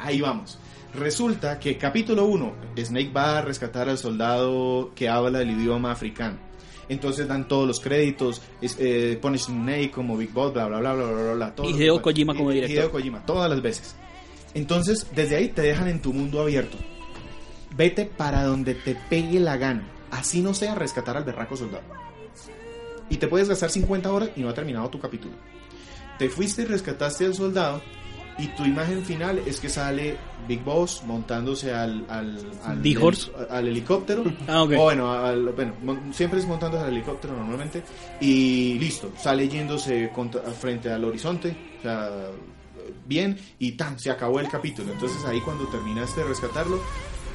ahí vamos. Resulta que capítulo 1, Snake va a rescatar al soldado que habla el idioma africano. Entonces dan todos los créditos, es, eh, pone Snake como Big Boss, bla, bla, bla, bla, bla, bla. todo Y Hideo Kojima como director. Hideo Kojima, todas las veces. Entonces, desde ahí te dejan en tu mundo abierto. Vete para donde te pegue la gana. Así no sea rescatar al berraco soldado. Y te puedes gastar 50 horas y no ha terminado tu capítulo. Te fuiste y rescataste al soldado y tu imagen final es que sale Big Boss montándose al, al, al, Big Horse. al helicóptero. Ah, ok. O bueno, al- bueno, siempre es montándose al helicóptero normalmente. Y listo, sale yéndose contra- frente al horizonte. O sea, bien, y tan, se acabó el capítulo. Entonces ahí cuando terminaste de rescatarlo,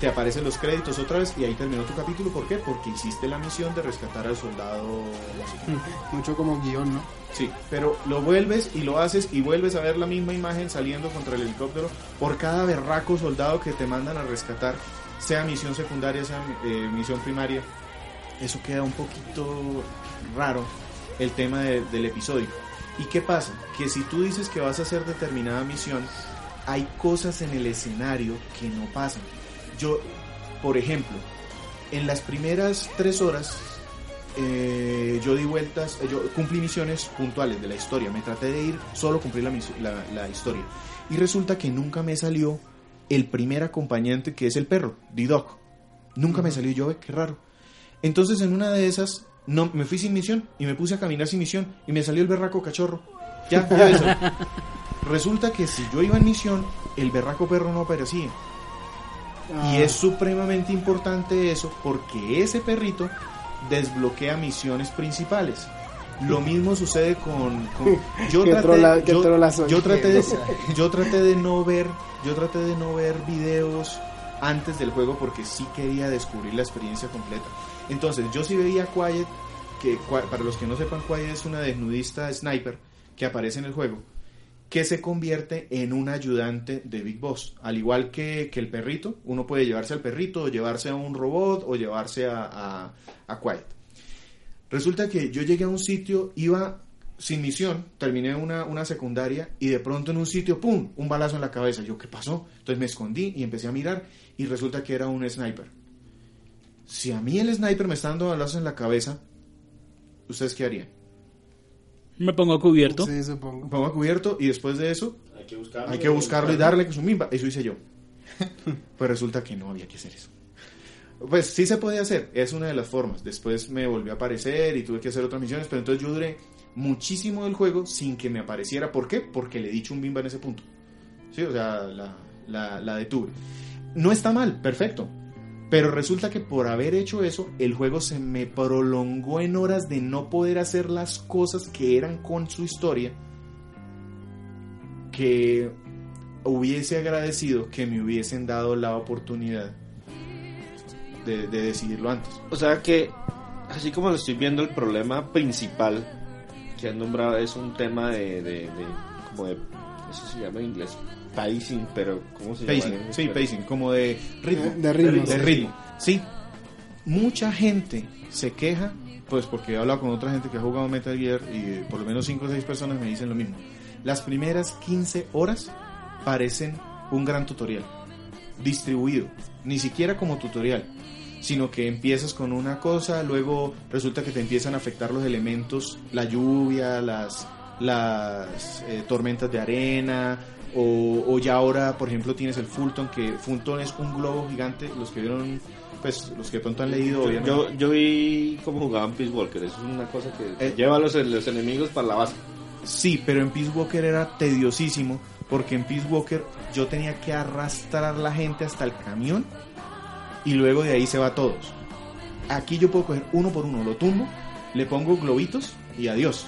te aparecen los créditos otra vez y ahí terminó tu capítulo. ¿Por qué? Porque hiciste la misión de rescatar al soldado. qué. Mucho como guion, ¿no? Sí, pero lo vuelves y lo haces y vuelves a ver la misma imagen saliendo contra el helicóptero por cada berraco soldado que te mandan a rescatar, sea misión secundaria, sea eh, misión primaria. Eso queda un poquito raro el tema de- del episodio. ¿Y qué pasa? Que si tú dices que vas a hacer determinada misión, hay cosas en el escenario que no pasan. Yo, por ejemplo, en las primeras tres horas eh, yo di vueltas, eh, yo cumplí misiones puntuales de la historia, me traté de ir solo cumplir la, la, la historia. Y resulta que nunca me salió el primer acompañante que es el perro, D-Dog. Nunca me salió yo, qué raro. Entonces en una de esas, no, me fui sin misión y me puse a caminar sin misión y me salió el berraco cachorro. Ya, ya eso. Resulta que si yo iba en misión, el berraco perro no aparecía. Y es supremamente importante eso porque ese perrito desbloquea misiones principales. Lo mismo sucede con, con- yo traté, trola- yo, traté de yo traté de no ver yo traté de no ver videos antes del juego porque sí quería descubrir la experiencia completa. Entonces, yo sí veía Quiet que para los que no sepan Quiet es una desnudista sniper que aparece en el juego que se convierte en un ayudante de Big Boss. Al igual que, que el perrito, uno puede llevarse al perrito, o llevarse a un robot, o llevarse a, a, a Quiet. Resulta que yo llegué a un sitio, iba sin misión, terminé una, una secundaria, y de pronto en un sitio, ¡pum!, un balazo en la cabeza. Yo, ¿qué pasó? Entonces me escondí y empecé a mirar, y resulta que era un sniper. Si a mí el sniper me está dando balazos en la cabeza, ¿ustedes qué harían? Me pongo cubierto. Sí, supongo. Pongo a cubierto y después de eso Hay que buscarlo. hay que buscarlo y darle con su mimba. Eso hice yo. Pues resulta que no había que hacer eso. Pues sí se podía hacer, es una de las formas. Después me volvió a aparecer y tuve que hacer otras misiones, pero entonces yo duré muchísimo del juego sin que me apareciera. ¿Por qué? Porque le di chumbimba en ese punto. Sí, o sea, la, la, la detuve. No está mal, perfecto. Pero resulta que por haber hecho eso, el juego se me prolongó en horas de no poder hacer las cosas que eran con su historia que hubiese agradecido que me hubiesen dado la oportunidad de, de decidirlo antes. O sea que así como lo estoy viendo, el problema principal que han nombrado es un tema de, de, de como de, eso se llama en inglés, pacing, pero ¿cómo se Pacing, llama? sí, pacing, como de ritmo. De- ritmo, De ritmo, sí. Mucha gente se queja, pues porque he hablado con otra gente que ha jugado Metal Gear y eh, por lo menos 5 o 6 personas me dicen lo mismo. Las primeras 15 horas parecen un gran tutorial, distribuido, ni siquiera como tutorial, sino que empiezas con una cosa, luego resulta que te empiezan a afectar los elementos, la lluvia, las, las eh, tormentas de arena, o, o ya ahora, por ejemplo, tienes el Fulton, que Fulton es un globo gigante, los que vieron, pues los que pronto han leído, obviamente. Yo, yo vi cómo jugaban Peace Walker, eso es una cosa que Eh. lleva a los, los enemigos para la base. Sí, pero en Peace Walker era tediosísimo porque en Peace Walker yo tenía que arrastrar la gente hasta el camión y luego de ahí se va todos. Aquí yo puedo coger uno por uno, lo tumbo, le pongo globitos y adiós.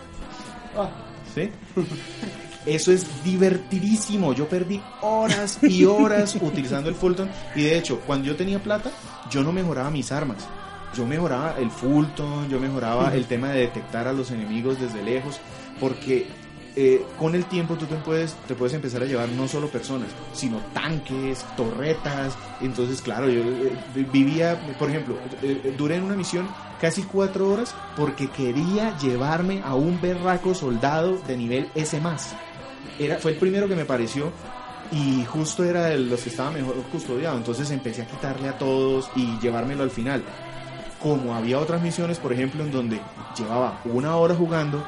¿Sí? Eso es divertidísimo. Yo perdí horas y horas utilizando el Fulton. Y de hecho, cuando yo tenía plata, yo no mejoraba mis armas. Yo mejoraba el Fulton, yo mejoraba el tema de detectar a los enemigos desde lejos. Porque eh, con el tiempo tú te puedes, te puedes empezar a llevar no solo personas, sino tanques, torretas. Entonces, claro, yo eh, vivía, por ejemplo, eh, eh, duré en una misión casi cuatro horas porque quería llevarme a un berraco soldado de nivel S+. Era, fue el primero que me pareció y justo era de los que estaba mejor custodiado. Entonces empecé a quitarle a todos y llevármelo al final. Como había otras misiones, por ejemplo, en donde llevaba una hora jugando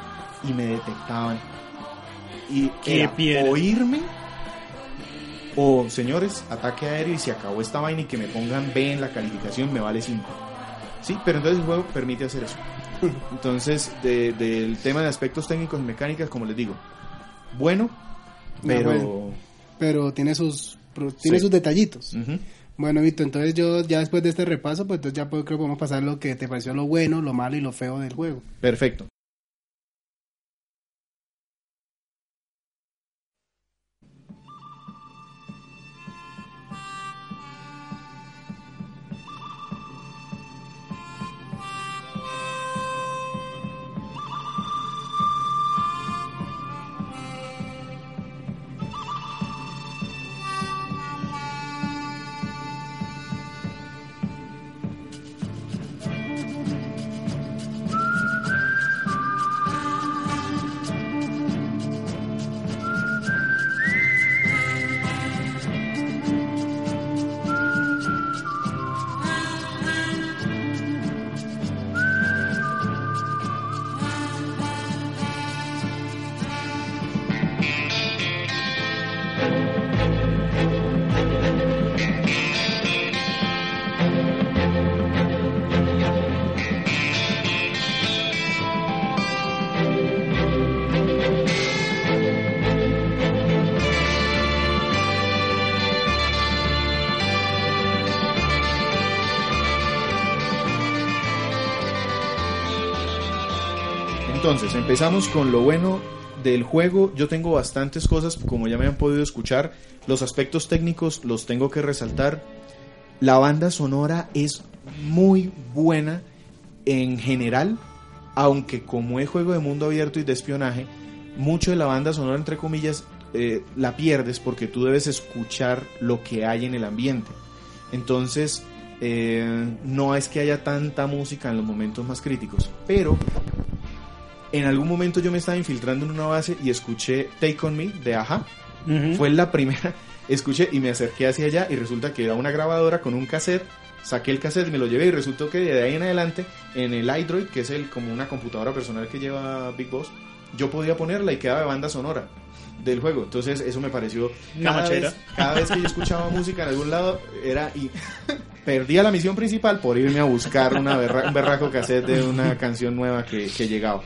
y me detectaban. Y Qué era piedra. oírme o señores, ataque aéreo y se acabó esta vaina y que me pongan B en la calificación me vale 5. Sí, pero entonces el juego permite hacer eso. Entonces, de- del tema de aspectos técnicos y mecánicas, como les digo, bueno, No, pero... bueno. Pero tiene sus, tiene Sí. sus detallitos. Bueno, Vito, entonces yo ya después de este repaso, pues entonces ya pues, creo que podemos pasar lo que te pareció lo bueno, lo malo y lo feo del juego. Perfecto. Entonces, empezamos con lo bueno del juego. Yo tengo bastantes cosas, como ya me han podido escuchar. Los aspectos técnicos los tengo que resaltar. La banda sonora es muy buena en general, aunque como es juego de mundo abierto y de espionaje, mucho de la banda sonora, entre comillas, eh, la pierdes porque tú debes escuchar lo que hay en el ambiente. Entonces, eh, no es que haya tanta música en los momentos más críticos, pero en algún momento yo me estaba infiltrando en una base y escuché Take On Me de Aja. Fue la primera, escuché y me acerqué hacia allá y resulta que era una grabadora con un cassette. Saqué el cassette, me lo llevé y resultó que de ahí en adelante en el iDroid, que es el como una computadora personal que lleva Big Boss, yo podía ponerla y quedaba de banda sonora del juego. Entonces eso me pareció cada vez, cada vez que yo escuchaba música en algún lado era y perdía la misión principal por irme a buscar una berra- un berraco cassette de una canción nueva que, que llegaba.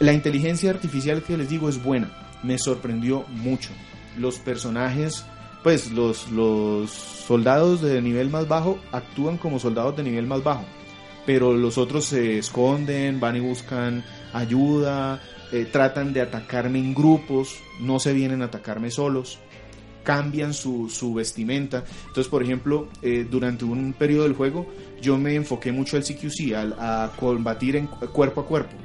La inteligencia artificial que les digo es buena, me sorprendió mucho. Los personajes, pues los, los soldados de nivel más bajo actúan como soldados de nivel más bajo, pero los otros se esconden, van y buscan ayuda, eh, tratan de atacarme en grupos, no se vienen a atacarme solos. cambian su, su vestimenta. Entonces, por ejemplo, eh, durante un periodo del juego yo me enfoqué mucho al CQC, al, a combatir en cu- cuerpo a cuerpo,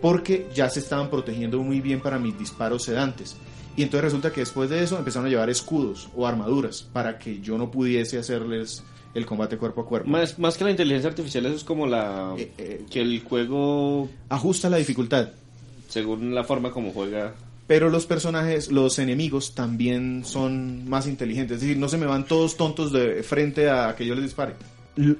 porque ya se estaban protegiendo muy bien para mis disparos sedantes. Y entonces resulta que después de eso empezaron a llevar escudos o armaduras para que yo no pudiese hacerles el combate cuerpo a cuerpo. Más, más que la inteligencia artificial, eso es como la... Eh, eh. que el juego, Ajusta la dificultad. según la forma como juega... Pero los personajes, los enemigos también son más inteligentes. Es decir, no se me van todos tontos de frente a que yo les dispare.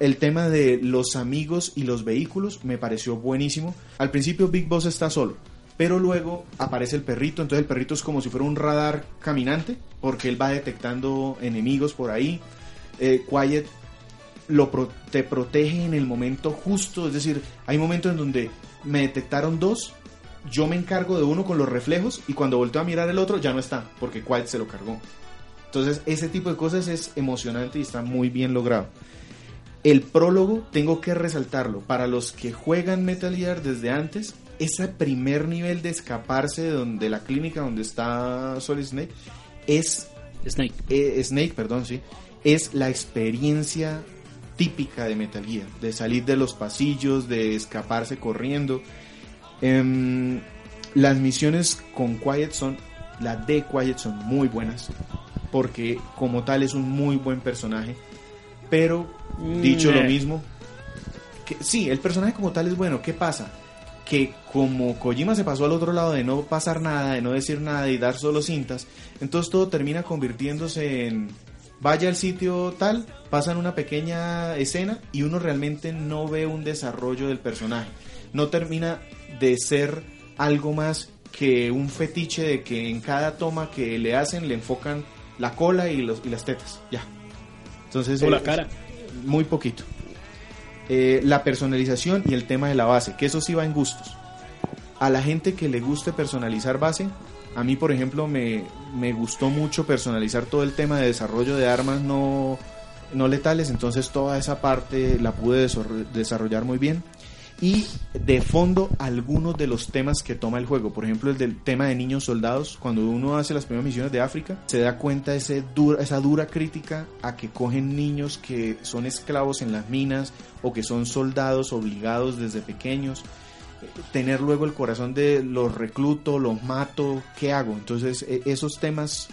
El tema de los amigos y los vehículos me pareció buenísimo. Al principio Big Boss está solo, pero luego aparece el perrito. Entonces el perrito es como si fuera un radar caminante, porque él va detectando enemigos por ahí. Eh, Quiet lo te protege en el momento justo. Es decir, hay momentos en donde me detectaron dos yo me encargo de uno con los reflejos y cuando volteo a mirar el otro ya no está, porque Quiet se lo cargó. Entonces, ese tipo de cosas es emocionante y está muy bien logrado. El prólogo, tengo que resaltarlo, para los que juegan Metal Gear desde antes, ese primer nivel de escaparse de, donde, la clínica donde está Solid Snake es Snake. eh, Snake, perdón, sí, es la experiencia típica de Metal Gear, de salir de los pasillos, de escaparse corriendo. Em, las misiones con Quiet son, las de Quiet son muy buenas, porque como tal es un muy buen personaje, pero dicho lo mismo, que, sí, el personaje como tal es bueno, ¿qué pasa? Que como Kojima se pasó al otro lado de no pasar nada, de no decir nada y dar solo cintas, entonces todo termina convirtiéndose en vaya al sitio tal, pasan una pequeña escena y uno realmente no ve un desarrollo del personaje. No termina de ser algo más que un fetiche de que en cada toma que le hacen le enfocan la cola y, los, y las tetas. Ya. Entonces, O la eh, cara. muy poquito. Eh, la personalización y el tema de la base, que eso sí va en gustos. A la gente que le guste personalizar base, a mí por ejemplo me, me gustó mucho personalizar todo el tema de desarrollo de armas no, no letales, entonces toda esa parte la pude desarrollar muy bien. Y de fondo algunos de los temas que toma el juego, por ejemplo el del tema de niños soldados, cuando uno hace las primeras misiones de África, se da cuenta ese dura, esa dura crítica a que cogen niños que son esclavos en las minas o que son soldados obligados desde pequeños. Tener luego el corazón de los recluto, los mato, ¿qué hago? Entonces e- esos temas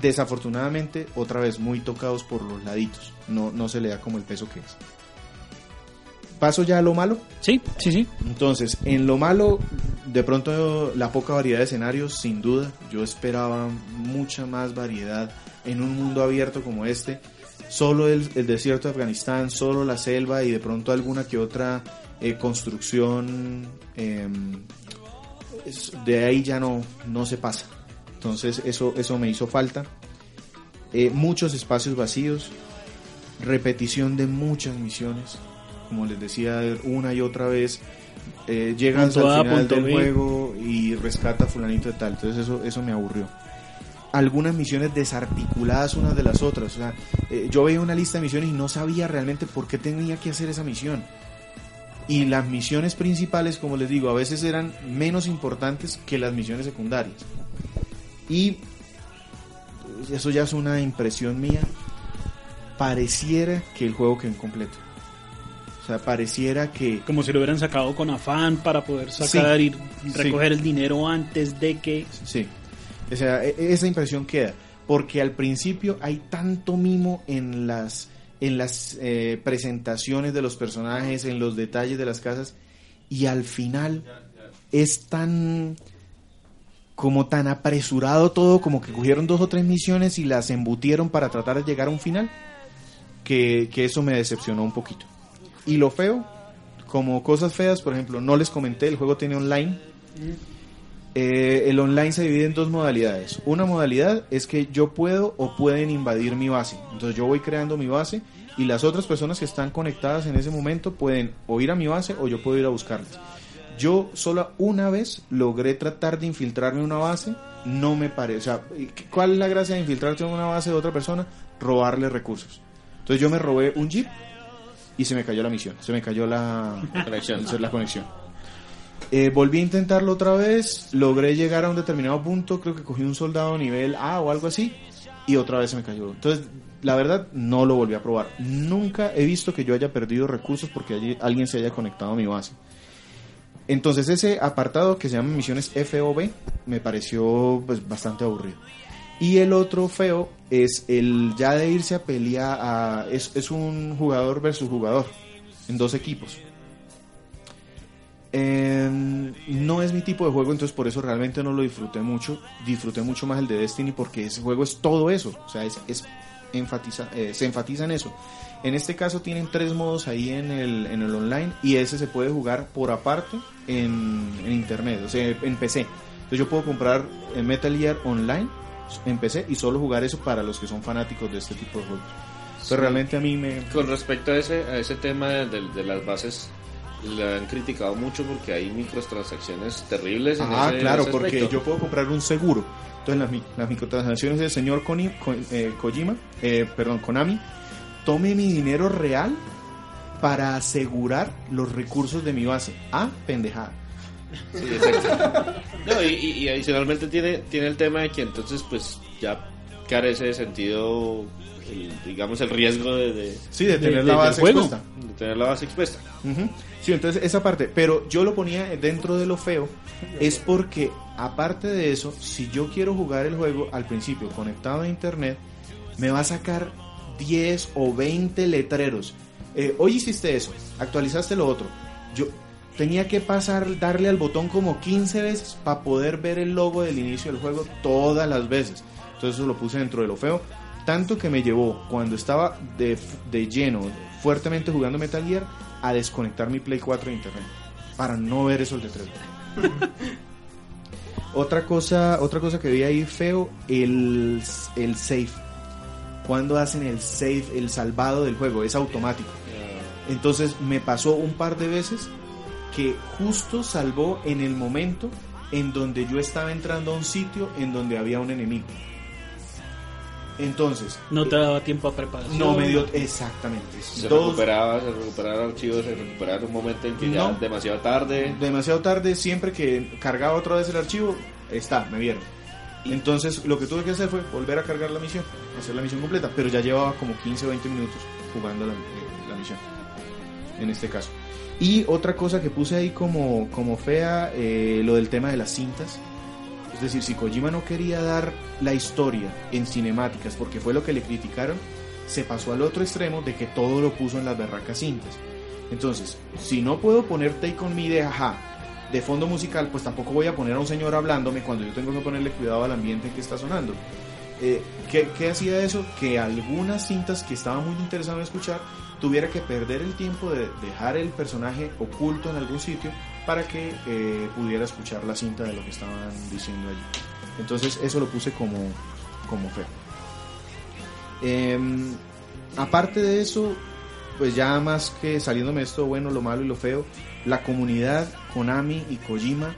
desafortunadamente otra vez muy tocados por los laditos, no, no se le da como el peso que es. Paso ya a lo malo. Sí, sí, sí. Entonces, en lo malo, de pronto la poca variedad de escenarios, sin duda. Yo esperaba mucha más variedad en un mundo abierto como este. Solo el, el desierto de Afganistán, solo la selva y de pronto alguna que otra eh, construcción. es- de ahí ya no, no se pasa. Entonces, eso, eso me hizo falta. Eh, muchos espacios vacíos, repetición de muchas misiones. Como les decía una y otra vez, eh, llegas Punto al final del B. juego y rescata a fulanito de tal. Entonces eso, eso me aburrió. Algunas misiones desarticuladas unas de las otras. O sea, eh, yo veía una lista de misiones y no sabía realmente por qué tenía que hacer esa misión. Y las misiones principales, como les digo, a veces eran menos importantes que las misiones secundarias. Y eso ya es una impresión mía. Pareciera que el juego quedó incompleto. O sea, pareciera que Como si lo hubieran sacado con afán para poder sacar Sí. y recoger el dinero antes de que... Sí. O sea, e- esa impresión queda. Porque al principio hay tanto mimo en las, en las eh, presentaciones de los personajes, en los detalles de las casas. Y al final es tan. como tan apresurado todo, como que cogieron dos o tres misiones y las embutieron para tratar de llegar a un final. Que, que eso me decepcionó un poquito. Y lo feo, como cosas feas, por ejemplo, no les comenté, el juego tiene online. Eh, el online se divide en dos modalidades. Una modalidad es que yo puedo o pueden invadir mi base. Entonces yo voy creando mi base y las otras personas que están conectadas en ese momento pueden o ir a mi base o yo puedo ir a buscarlas. Yo solo una vez logré tratar de infiltrarme en una base. No me parece. O sea, ¿cuál es la gracia de infiltrarte en una base de otra persona? Robarle recursos. Entonces yo me robé un jeep y se me cayó la misión. Se me cayó la Conexión. la conexión. Eh, volví a intentarlo otra vez, logré llegar a un determinado punto, creo que cogí un soldado nivel A o algo así, y otra vez se me cayó. Entonces, la verdad, no lo volví a probar. Nunca he visto que yo haya perdido recursos porque allí alguien se haya conectado a mi base. Entonces, ese apartado que se llama misiones FOB me pareció pues, bastante aburrido. Y el otro feo es el ya de irse a pelear a... Es, es un jugador versus jugador en dos equipos. Eh, no es mi tipo de juego, entonces por eso realmente no lo disfruté mucho. Disfruté mucho más el de Destiny porque ese juego es todo eso. O sea, es, es enfatiza, eh, se enfatiza en eso. En este caso tienen tres modos ahí en el, en el online y ese se puede jugar por aparte en, en internet, o sea, en PC. Entonces yo puedo comprar eh, Metal Gear Online en PC y solo jugar eso para los que son fanáticos de este tipo de juegos. Pero realmente a mí me... Con respecto a ese, a ese tema de, de las bases, le han criticado mucho porque hay microtransacciones terribles. En Ah, ese- claro, ese porque yo puedo comprar un seguro. Entonces las, las microtransacciones del señor Koni- Ko- eh, Kojima, eh, perdón, Konami, tome mi dinero real para asegurar los recursos de mi base. Ah, pendejada. Sí, exacto. No, y, adicionalmente tiene, tiene el tema de que entonces pues ya carece de sentido, el- digamos, el riesgo de, de- Sí, de De- tener de- la base expuesta. de tener la base expuesta. Sí, entonces esa parte, pero yo lo ponía dentro de lo feo, es porque aparte de eso, si yo quiero jugar el juego al principio conectado a internet, me va a sacar 10 o 20 letreros. Eh, hoy hiciste eso, actualizaste lo otro. Yo tenía que pasar, darle al botón como 15 veces para poder ver el logo del inicio del juego todas las veces. Entonces eso lo puse dentro de lo feo. Tanto que me llevó cuando estaba de, de lleno, fuertemente jugando Metal Gear, a desconectar mi Play 4 de internet. Para no ver esos letreros. otra cosa, otra cosa que vi ahí feo, el, el save. Cuando hacen el save, el salvado del juego, es automático. Entonces me pasó un par de veces que justo salvó en el momento en donde yo estaba entrando a un sitio en donde había un enemigo. Entonces, No te daba tiempo a preparación. no me dio exactamente. Se Dos- recuperaba, se recuperaba archivos, se recuperaba un momento en que ya demasiado tarde. demasiado tarde, siempre que cargaba otra vez el archivo, está, me vieron. Entonces lo que tuve que hacer fue volver a cargar la misión, hacer la misión completa, pero ya llevaba como 15 o 20 minutos jugando la, eh, la misión, en este caso. Y otra cosa que puse ahí como, como fea, eh, lo del tema de las cintas. Es decir, si Kojima no quería dar la historia en cinemáticas, porque fue lo que le criticaron, se pasó al otro extremo de que todo lo puso en las berracas cintas. Entonces, si no puedo poner Take On Me de de fondo musical, pues tampoco voy a poner a un señor hablándome cuando yo tengo que ponerle cuidado al ambiente que está sonando. Eh, ¿qué, hacía eso? Que algunas cintas que estaba muy interesado en escuchar tuviera que perder el tiempo de dejar el personaje oculto en algún sitio para que eh, pudiera escuchar la cinta de lo que estaban diciendo allí. Entonces eso lo puse como, como feo. Em, aparte de eso, pues ya más que saliéndome esto bueno, lo malo y lo feo, la comunidad Konami y Kojima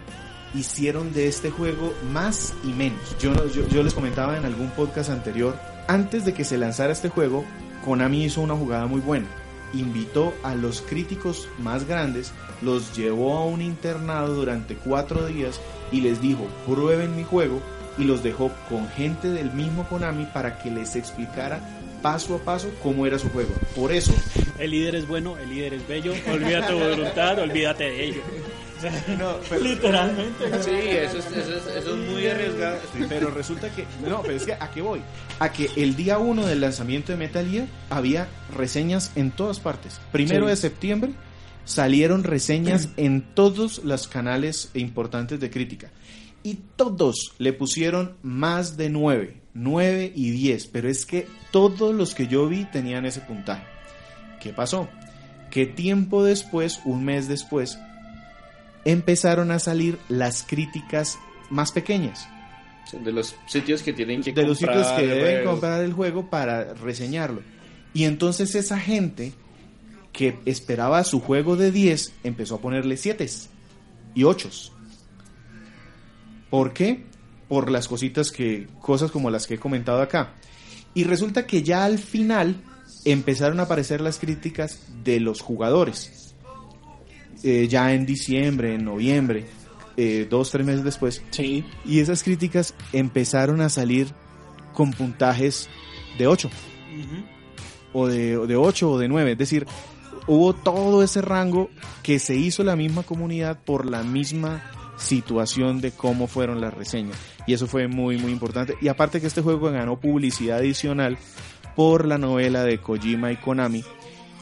hicieron de este juego más y menos. Yo, les comentaba en algún podcast anterior, antes de que se lanzara este juego, Konami hizo una jugada muy buena. Invitó a los críticos más grandes, los llevó a un internado durante cuatro días y les dijo, prueben mi juego y los dejó con gente del mismo Konami para que les explicara paso a paso cómo era su juego. Por eso, El líder es bueno, el líder es bello. Olvida voluntad, olvídate de ello. O sea, Literalmente. Sí, eso es, eso es, eso es muy arriesgado. pero resulta que no, pero es que a qué voy? A que el día 1 del lanzamiento de Metal Gear había reseñas en todas partes. Primero Sí. de septiembre salieron reseñas en todos los canales importantes de crítica. Y todos le pusieron más de 9, 9 y 10, pero es que todos los que yo vi tenían ese puntaje. ¿Qué pasó? Que tiempo después, un mes después, empezaron a salir las críticas más pequeñas De los sitios que tienen que de los sitios que deben comprar el juego para reseñarlo. Y entonces esa gente que esperaba su juego de 10 empezó a ponerle 7 y 8. ¿Por qué? Por las cositas que cosas como las que he comentado acá. Y resulta que ya al final empezaron a aparecer las críticas de los jugadores. Eh, ya en diciembre, en noviembre, eh, dos, tres meses después. Sí. Y esas críticas empezaron a salir con puntajes de 8 o de, o de 8 o de 9. Es decir, hubo todo ese rango que se hizo la misma comunidad por la misma situación de cómo fueron las reseñas. Y eso fue muy, muy importante. Y aparte que este juego ganó publicidad adicional por la novela de Kojima y Konami,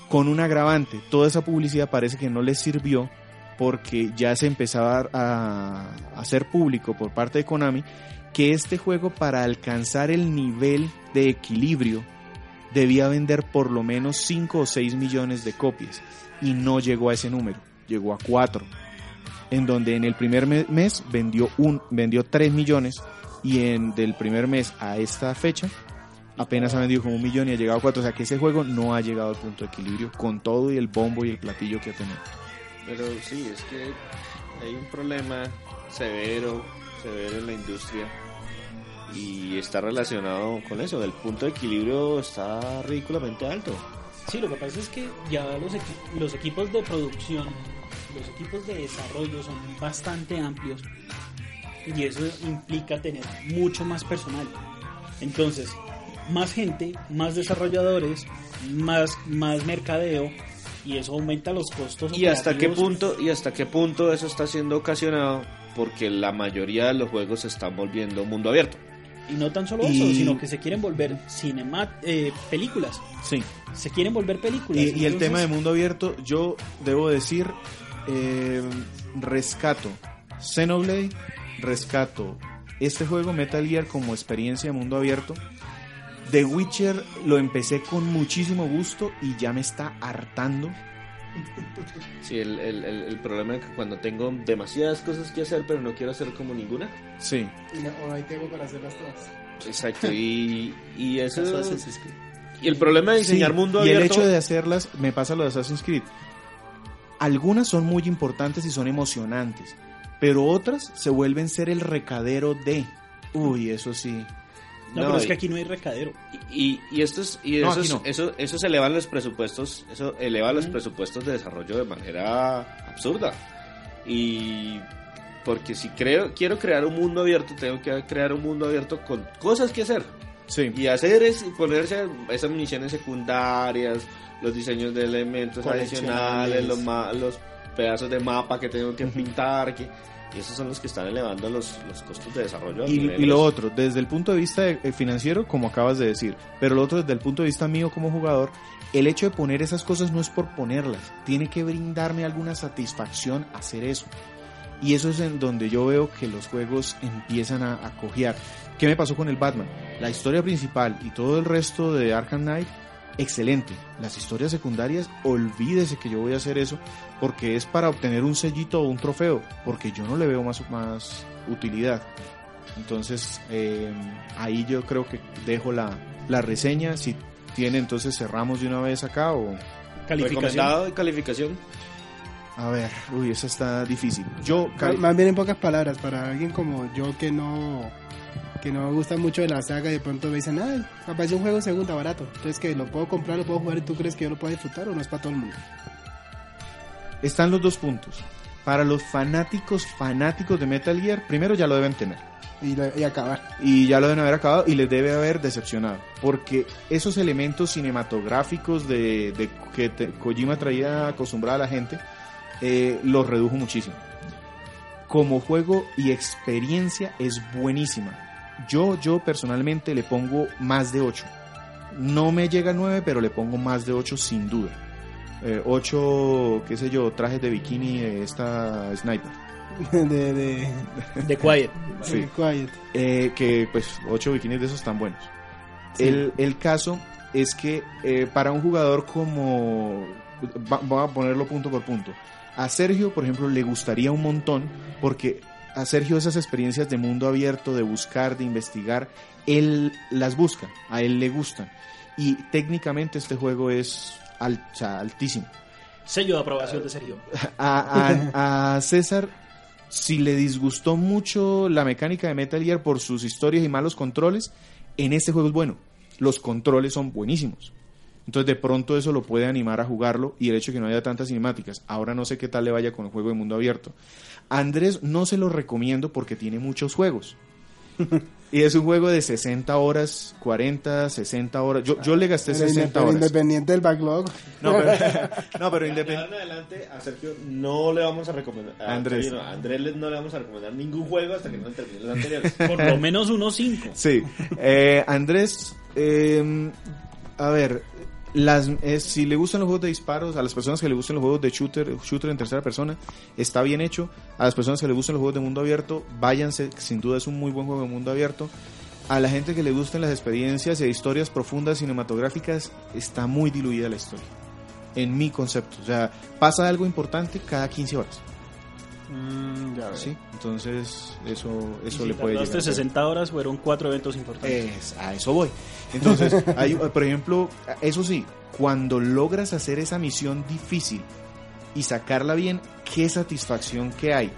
con un agravante. Toda esa publicidad parece que no les sirvió porque ya se empezaba a hacer público por parte de Konami que este juego para alcanzar el nivel de equilibrio debía vender por lo menos 5 o 6 millones de copias y no llegó a ese número, llegó a 4. En donde en el primer me- mes vendió un vendió 3 millones y en del primer mes a esta fecha apenas ha vendido como un millón y ha llegado a 4, o sea que ese juego no ha llegado al punto de equilibrio con todo y el bombo y el platillo que ha tenido. Pero sí, es que hay un problema severo, severo en la industria y está relacionado con eso. El punto de equilibrio está ridículamente alto. Sí, lo que pasa es que ya los, equi- los equipos de producción, los equipos de desarrollo son bastante amplios y eso implica tener mucho más personal. Entonces, más gente, más desarrolladores, más, más mercadeo y eso aumenta los costos. ¿Y hasta qué punto y hasta qué punto eso está siendo ocasionado porque la mayoría de los juegos se están volviendo mundo abierto? Y no tan solo Y- eso, sino que se quieren volver cinema, eh, películas. Sí. Se quieren volver películas. Y, y el tema de mundo abierto, yo debo decir, eh, rescato Xenoblade, rescato este juego Metal Gear como experiencia de mundo abierto. The Witcher lo empecé con muchísimo gusto y ya me está hartando. Sí, el, el- el- el problema es que cuando tengo demasiadas cosas que hacer pero no quiero hacer como ninguna. Sí. Y no, o no hay tiempo para hacerlas todas. Exacto, y, y eso... Assassin's Creed. Y el problema de diseñar Sí, mundo y el abierto... hecho de hacerlas, me pasa lo de Assassin's Creed. Algunas son muy importantes y son emocionantes, pero otras se vuelven ser el recadero de. Uy, eso sí. No, No, pero es y- que aquí no hay recadero. Y, y estos y No, esos, no. eso, eso se elevan los presupuestos, eso eleva los presupuestos de desarrollo de manera absurda. Y porque si creo, quiero crear un mundo abierto, tengo que crear un mundo abierto con cosas que hacer. Sí. Y hacer es ponerse esas misiones secundarias, los diseños de elementos adicionales, los, ma- los pedazos de mapa que tengo que pintar, que, y esos son los que están elevando los, los costos de desarrollo. Y, y lo otro, desde el punto de vista eh, financiero, como acabas de decir, pero lo otro desde el punto de vista mío como jugador, el hecho de poner esas cosas no es por ponerlas, tiene que brindarme alguna satisfacción hacer eso. Y eso es en donde yo veo que los juegos empiezan a, a cojear. ¿Qué me pasó con el Batman? La historia principal y todo el resto de Arkham Knight, excelente. Las historias secundarias, olvídese que yo voy a hacer eso porque es para obtener un sellito o un trofeo, porque yo no le veo más, más utilidad. Entonces, eh, ahí yo creo que dejo la, la reseña. Si tiene, entonces cerramos de una vez acá o... Calificación. recomendado y calificación. A ver, uy, esa está difícil. Yo, Más bien en pocas palabras, para alguien como yo que no que no gusta mucho de la saga y de pronto me dicen, ah, aparece un juego segunda barato, entonces que lo puedo comprar, lo puedo jugar y tú crees que yo lo puedo disfrutar o no es para todo el mundo. están los dos puntos. Para los fanáticos, fanáticos de Metal Gear, primero ya lo deben tener. Y, lo- y acabar. y ya lo deben haber acabado y les debe haber decepcionado porque esos elementos cinematográficos de, de que te- Kojima traía acostumbrada a la gente eh, los redujo muchísimo como juego y experiencia es buenísima yo yo personalmente le pongo más de 8 no me llega a 9 pero le pongo más de 8 sin duda 8 qué sé yo trajes de bikini de esta sniper de, de, De Quiet. Sí. de Quiet. eh, que pues ocho bikinis de esos están buenos. El, el caso es que eh, para un jugador como... va- Voy a ponerlo punto por punto. A Sergio, por ejemplo, le gustaría un montón porque a Sergio esas experiencias de mundo abierto, de buscar, de investigar, él las busca, a él le gustan. Y técnicamente este juego es al- o sea, altísimo. Sello de aprobación de Sergio. A, a- a César, si le disgustó mucho la mecánica de Metal Gear por sus historias y malos controles, en este juego es bueno. Los controles son buenísimos. Entonces de pronto eso lo puede animar a jugarlo y el hecho de que no haya tantas cinemáticas. Ahora no sé qué tal le vaya con el juego de mundo abierto. Andrés no se lo recomiendo porque tiene muchos juegos. y es un juego de 60 horas, 40, 60 horas. Yo, yo le gasté Pero 60 pero horas. independiente del backlog. No, pero, no, pero De independiente. adelante a Sergio no le vamos a recomendar. a Andrés. Sergio no, a Andrés no le vamos a recomendar ningún juego hasta que no termine los anteriores. Por lo menos unos cinco. Sí. Eh, Andrés, eh, a ver, las, si le gustan los juegos de disparos, a las personas que le gustan los juegos de shooter, shooter en tercera persona, está bien hecho. A las personas que le gustan los juegos de mundo abierto, váyanse, sin duda es un muy buen juego de mundo abierto. A la gente que le gusten las experiencias e historias profundas cinematográficas, está muy diluida la historia. En mi concepto. O sea, pasa algo importante cada 15 horas. Mm, ya. ¿sí? Entonces, eso, eso Si le puede llegar. tardaste a ser. 60 horas, fueron cuatro eventos importantes. Es- a eso voy. Entonces, hay, por ejemplo, eso sí, cuando logras hacer esa misión difícil y sacarla bien, qué satisfacción que hay.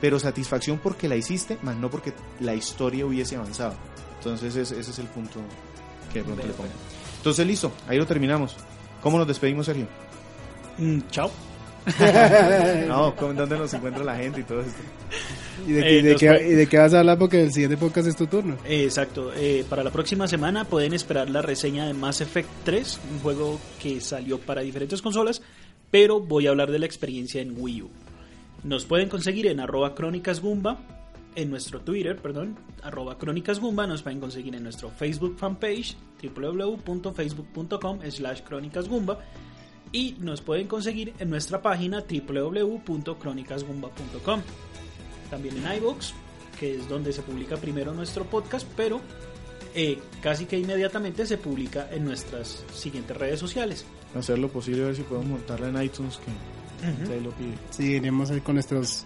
Pero satisfacción porque la hiciste, más no porque la historia hubiese avanzado. Entonces, ese, ese es el punto que de pronto le pongo. Entonces, listo, ahí lo terminamos. ¿Cómo nos despedimos, Sergio? Mm, chao. No, ¿cómo- ¿dónde nos encuentra la gente y todo esto? ¿Y de, Eh, qué- y de qué, puede- y de qué vas a hablar? Porque el siguiente podcast es tu turno. Eh, Exacto. Eh, para la próxima semana pueden esperar la reseña de Mass Effect 3, un juego que salió para diferentes consolas, pero voy a hablar de la experiencia en Wii U. Nos pueden conseguir en arroba crónicasgumba, en nuestro Twitter, perdón, arroba crónicasgumba, nos pueden conseguir en nuestro Facebook fanpage, www.facebook.com slash crónicasgumba, y nos pueden conseguir en nuestra página www.crónicasgumba.com. También en iVoox, que es donde se publica primero nuestro podcast, pero eh, casi que inmediatamente se publica en nuestras siguientes redes sociales. Hacer lo posible a ver si podemos montarla en iTunes, que ahí lo pide. Sí, iremos ahí con nuestros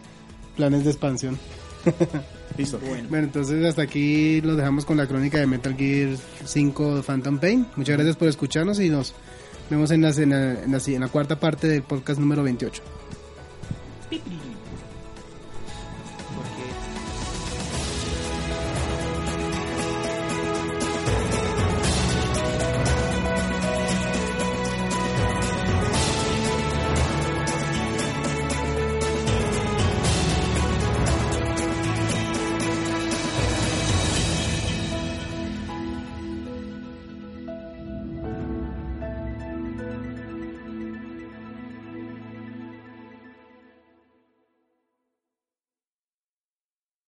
planes de expansión. Listo. Bueno, Bueno, entonces hasta aquí los dejamos con la crónica de Metal Gear 5 Phantom Pain. Muchas gracias por escucharnos y nos vemos en la, en la, en la- en la cuarta parte del podcast número 28. pipiriri.